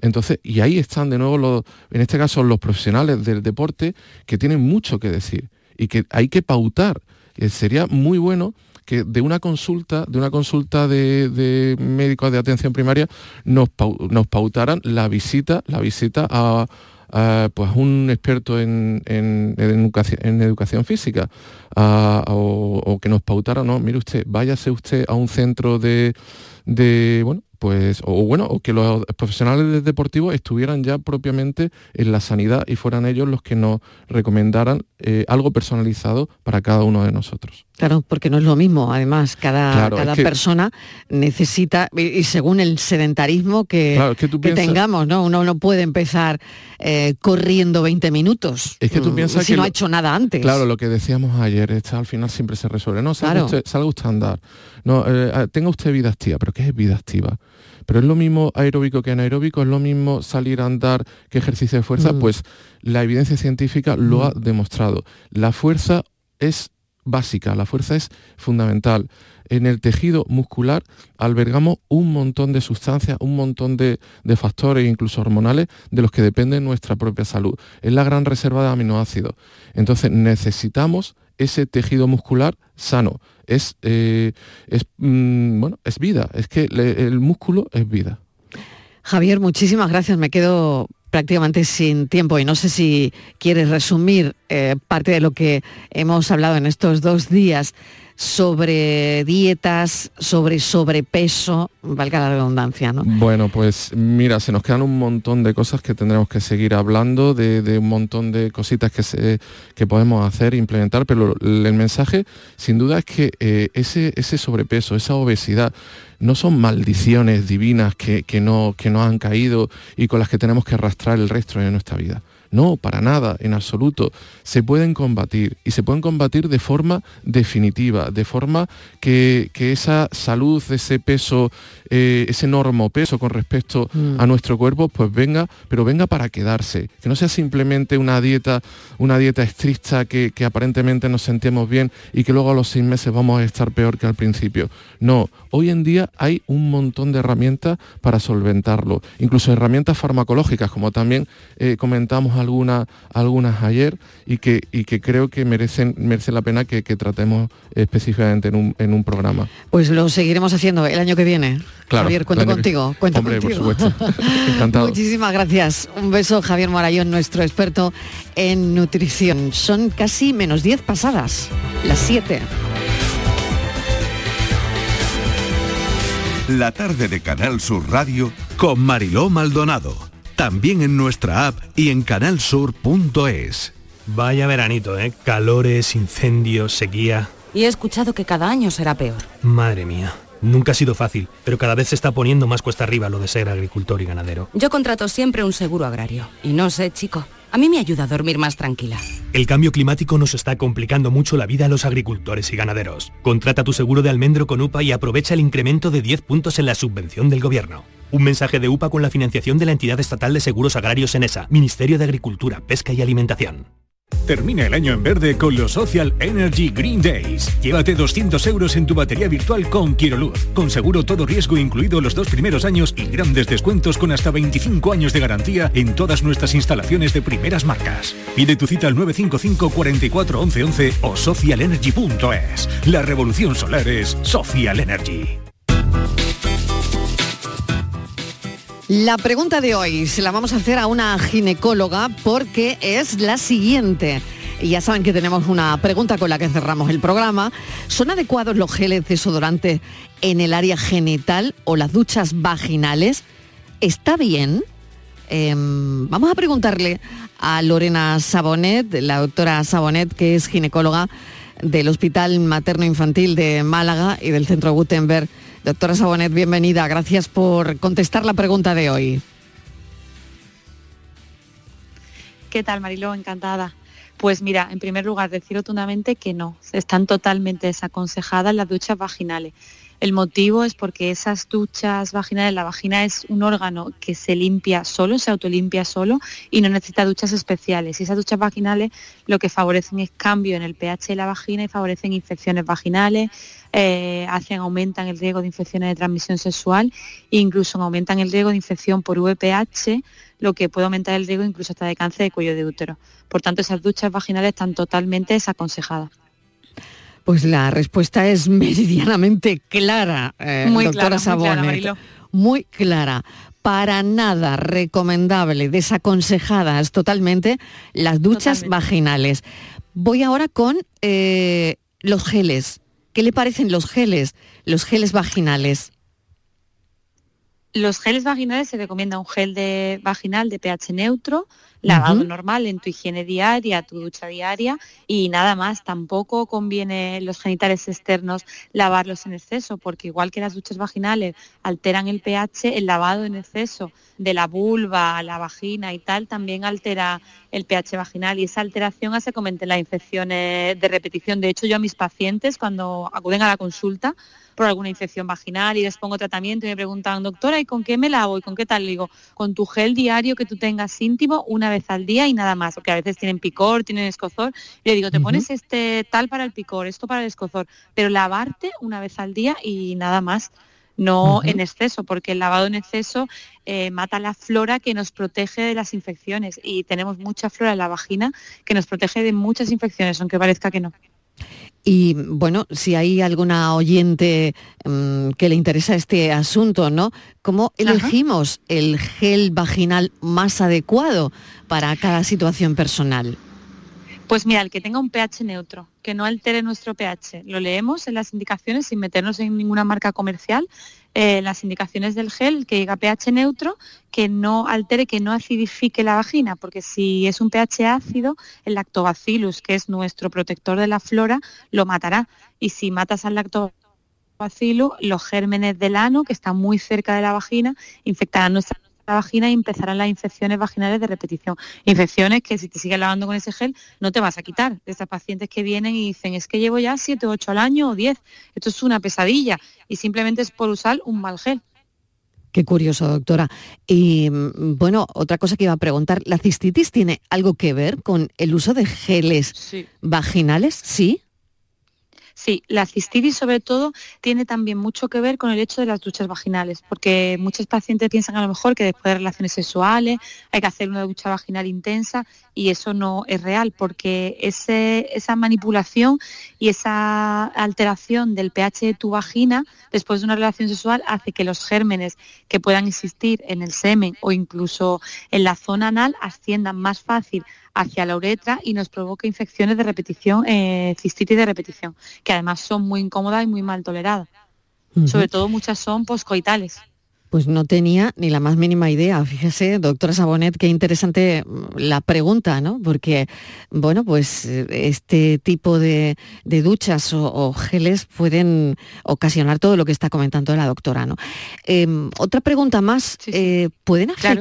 Entonces, y ahí están de nuevo los, en este caso los profesionales del deporte que tienen mucho que decir y que hay que pautar. Eh, sería muy bueno que de una consulta, de una consulta de, médicos de atención primaria, nos, nos pautaran la visita, la visita a pues un experto en, educación, física o, que nos pautara, no, mire usted, váyase usted a un centro de, de bueno, pues, o bueno, o que los profesionales deportivos estuvieran ya propiamente en la sanidad y fueran ellos los que nos recomendaran eh, algo personalizado para cada uno de nosotros. Claro, porque no es lo mismo, además, cada, cada persona necesita, y, según el sedentarismo que, tengamos, ¿no? Uno no puede empezar eh, corriendo 20 minutos es que tú mm, piensas si no ha hecho nada antes. Claro, lo que decíamos ayer, está, al final siempre se resuelve. No, salga usted a andar. No, eh, tenga usted vida activa, pero ¿qué es vida activa? Pero es lo mismo aeróbico que anaeróbico, es lo mismo salir a andar que ejercicio de fuerza, mm. pues la evidencia científica lo ha mm. demostrado. La fuerza es básica, la fuerza es fundamental. En el tejido muscular albergamos un montón de sustancias, un montón de, de, factores, incluso hormonales, de los que depende nuestra propia salud. Es la gran reserva de aminoácidos. Entonces necesitamos ese tejido muscular sano es, eh, es, mm, bueno, es vida, es que el músculo es vida. Javier, muchísimas gracias. Me quedo prácticamente sin tiempo y no sé si quieres resumir eh, parte de lo que hemos hablado en estos dos días sobre dietas, sobre sobrepeso, valga la redundancia, ¿no? Bueno, pues mira, se nos quedan un montón de cosas que tendremos que seguir hablando, de, un montón de cositas que, se, que podemos hacer, implementar, pero el mensaje sin duda es que eh, ese, ese sobrepeso, esa obesidad, no son maldiciones divinas que, que, no, que no han caído y con las que tenemos que arrastrar el resto de nuestra vida. No, para nada, en absoluto. Se pueden combatir y se pueden combatir de forma definitiva, de forma que, esa salud, ese peso, eh, ese normo peso con respecto a mm. nuestro cuerpo, pues venga, pero venga para quedarse. Que no sea simplemente una dieta, una dieta estricta que, que aparentemente nos sentimos bien y que luego a los seis meses vamos a estar peor que al principio. No, hoy en día hay un montón de herramientas para solventarlo, incluso herramientas farmacológicas, como también eh, comentamos algunas, algunas ayer y que, y que creo que merecen, merece la pena que, tratemos específicamente en un, en un, programa. Pues lo seguiremos haciendo el año que viene. Claro, Javier, cuento contigo. Cuento Hombre, por supuesto. *laughs* Encantado. Muchísimas gracias. Un beso, Javier Morayón, nuestro experto en nutrición. Son casi menos 10 pasadas, las 7. La tarde de Canal Sur Radio con Mariló Maldonado. También en nuestra app y en canalsur.es. Vaya veranito, ¿eh? Calores, incendios, sequía. Y he escuchado que cada año será peor. Madre mía. Nunca ha sido fácil, pero cada vez se está poniendo más cuesta arriba lo de ser agricultor y ganadero. Yo contrato siempre un seguro agrario. Y no sé, chico, a mí me ayuda a dormir más tranquila. El cambio climático nos está complicando mucho la vida a los agricultores y ganaderos. Contrata tu seguro de almendro con UPA y aprovecha el incremento de 10 puntos en la subvención del gobierno. Un mensaje de UPA con la financiación de la entidad estatal de seguros agrarios en ESA, Ministerio de Agricultura, Pesca y Alimentación. Termina el año en verde con los Social Energy Green Days. Llévate 200 euros en tu batería virtual con Quiroluz, con seguro todo riesgo incluido los dos primeros años y grandes descuentos con hasta 25 años de garantía en todas nuestras instalaciones de primeras marcas. Pide tu cita al 955 44 11 11 o socialenergy.es. La revolución solar es Social Energy. La pregunta de hoy se la vamos a hacer a una ginecóloga porque es la siguiente. Ya saben que tenemos una pregunta con la que cerramos el programa. ¿Son adecuados los geles desodorantes en el área genital o las duchas vaginales? ¿Está bien? Em, vamos a preguntarle a Lorena Sabonet, la doctora Sabonet, que es ginecóloga del Hospital Materno Infantil de Málaga y del Centro Gutenberg Doctora Sabonet, bienvenida. Gracias por contestar la pregunta de hoy. ¿Qué tal, Mariló? Encantada. Pues mira, en primer lugar, decir rotundamente que no, están totalmente desaconsejadas las duchas vaginales. El motivo es porque esas duchas vaginales, la vagina es un órgano que se limpia solo, se autolimpia solo y no necesita duchas especiales. Y esas duchas vaginales lo que favorecen es cambio en el pH de la vagina y favorecen infecciones vaginales, eh, hacen, aumentan el riesgo de infecciones de transmisión sexual e incluso aumentan el riesgo de infección por VPH, lo que puede aumentar el riesgo incluso hasta de cáncer de cuello de útero. Por tanto, esas duchas vaginales están totalmente desaconsejadas. Pues la respuesta es *laughs* meridianamente clara, eh, Muy doctora clara, muy clara, muy. Para nada recomendable, desaconsejadas totalmente las duchas vaginales. Voy ahora con eh, los geles. ¿Qué le parecen los geles? Los geles vaginales. Los geles vaginales se recomienda un gel de vaginal de pH neutro, lavado normal en tu higiene diaria, tu ducha diaria y nada más. Tampoco conviene los genitales externos lavarlos en exceso, porque igual que las duchas vaginales alteran el pH, el lavado en exceso de la vulva, la vagina y tal también altera el pH vaginal y esa alteración hace que aumenten las infecciones de repetición. De hecho, yo a mis pacientes cuando acuden a la consulta por alguna infección vaginal y les pongo tratamiento y me preguntan, doctora, ¿y con qué me lavo? ¿Y con qué tal? Le digo, con tu gel diario que tú tengas íntimo una vez al día y nada más, porque a veces tienen picor, tienen escozor. Y le digo, te pones este tal para el picor, esto para el escozor, pero lavarte una vez al día y nada más. No en exceso, porque el lavado en exceso eh, mata la flora que nos protege de las infecciones y tenemos mucha flora en la vagina que nos protege de muchas infecciones, aunque parezca que no. Y bueno, si hay alguna oyente mm, que le interesa este asunto, ¿no? ¿Cómo elegimos el gel vaginal más adecuado para cada situación personal? Pues mira, el que tenga un pH neutro, que no altere nuestro pH. Lo leemos en las indicaciones sin meternos en ninguna marca comercial. Eh, las indicaciones del gel que diga pH neutro, que no altere, que no acidifique la vagina, porque si es un pH ácido, el lactobacillus, que es nuestro protector de la flora, lo matará. Y si matas al lactobacillus, los gérmenes del ano, que están muy cerca de la vagina, infectarán nuestra vagina y empezarán las infecciones vaginales de repetición. Infecciones que si te sigues lavando con ese gel no te vas a quitar. De esas pacientes que vienen y dicen, es que llevo ya 7 o 8 al año o 10. Esto es una pesadilla y simplemente es por usar un mal gel. Qué curioso, doctora. Y mm, bueno, otra cosa que iba a preguntar, ¿la cistitis tiene algo que ver con el uso de geles Sí. vaginales? Sí. Sí, la cistitis sobre todo tiene también mucho que ver con el hecho de las duchas vaginales, porque muchos pacientes piensan a lo mejor que después de relaciones sexuales hay que hacer una ducha vaginal intensa y eso no es real, porque esa manipulación y esa alteración del pH de tu vagina después de una relación sexual hace que los gérmenes que puedan existir en el semen o incluso en la zona anal asciendan más fácil hacia la uretra y nos provoca infecciones de repetición, eh, cistitis de repetición, que además son muy incómodas y muy mal toleradas. Sobre todo muchas son poscoitales. Pues no tenía ni la más mínima idea. Fíjese, doctora Sabonet, qué interesante mm, la pregunta, ¿no? Porque, bueno, pues eh, este tipo de, de duchas o, o geles pueden ocasionar todo lo que está comentando la doctora, ¿no? Em, otra pregunta más, eh, ¿pueden Claro.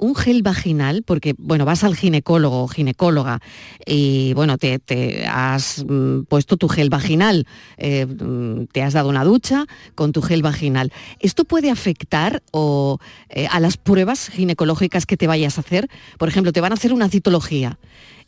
Un gel vaginal? Porque, bueno, vas al ginecólogo o ginecóloga y, bueno, te, te has mm, puesto tu gel vaginal, eh, mm, te has dado una ducha con tu gel vaginal. ¿Esto puede afectar o, eh, a las pruebas ginecológicas que te vayas a hacer? Por ejemplo, te van a hacer una citología.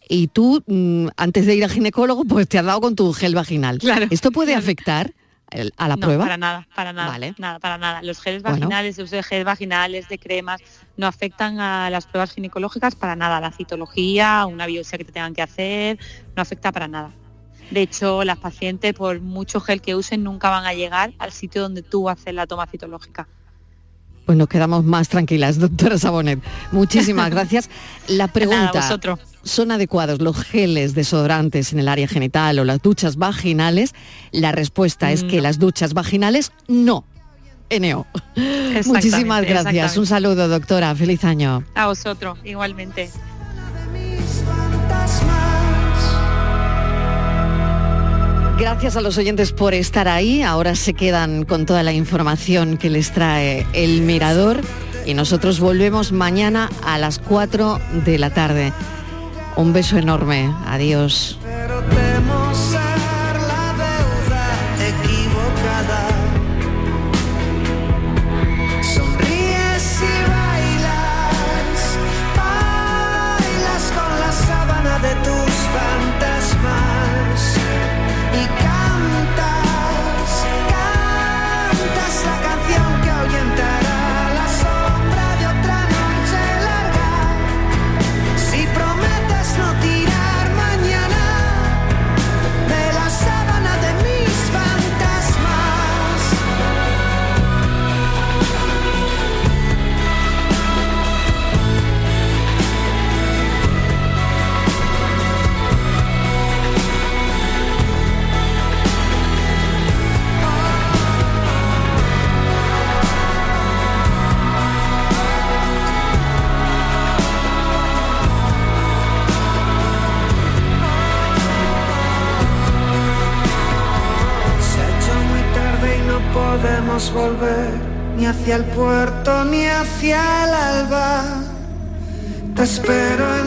Y tú, mm, antes de ir al ginecólogo, pues te has dado con tu gel vaginal. ¿Esto puede afectar el- a la no, prueba? para nada, para nada, nada, para nada. Los geles Bueno. vaginales, el uso de geles vaginales, de cremas, no afectan a las pruebas ginecológicas para nada. La citología, una biopsia que te tengan que hacer, no afecta para nada. De hecho, las pacientes, por mucho gel que usen, nunca van a llegar al sitio donde tú haces la toma citológica. Pues nos quedamos más tranquilas, *laughs* doctora Sabonet. Muchísimas *laughs* gracias. La pregunta, vosotros. ¿son adecuados los geles desodorantes en el área genital o las duchas vaginales? La respuesta es que las duchas vaginales no. NO. Exactamente, Muchísimas gracias. Un saludo, doctora. Feliz año. A vosotros, igualmente. Gracias a los oyentes por estar ahí. Ahora se quedan con toda la información que les trae el Mirador y nosotros volvemos mañana a las 4 de la tarde. Un beso enorme. Adiós. Volver ni hacia el puerto ni hacia el alba. Te espero en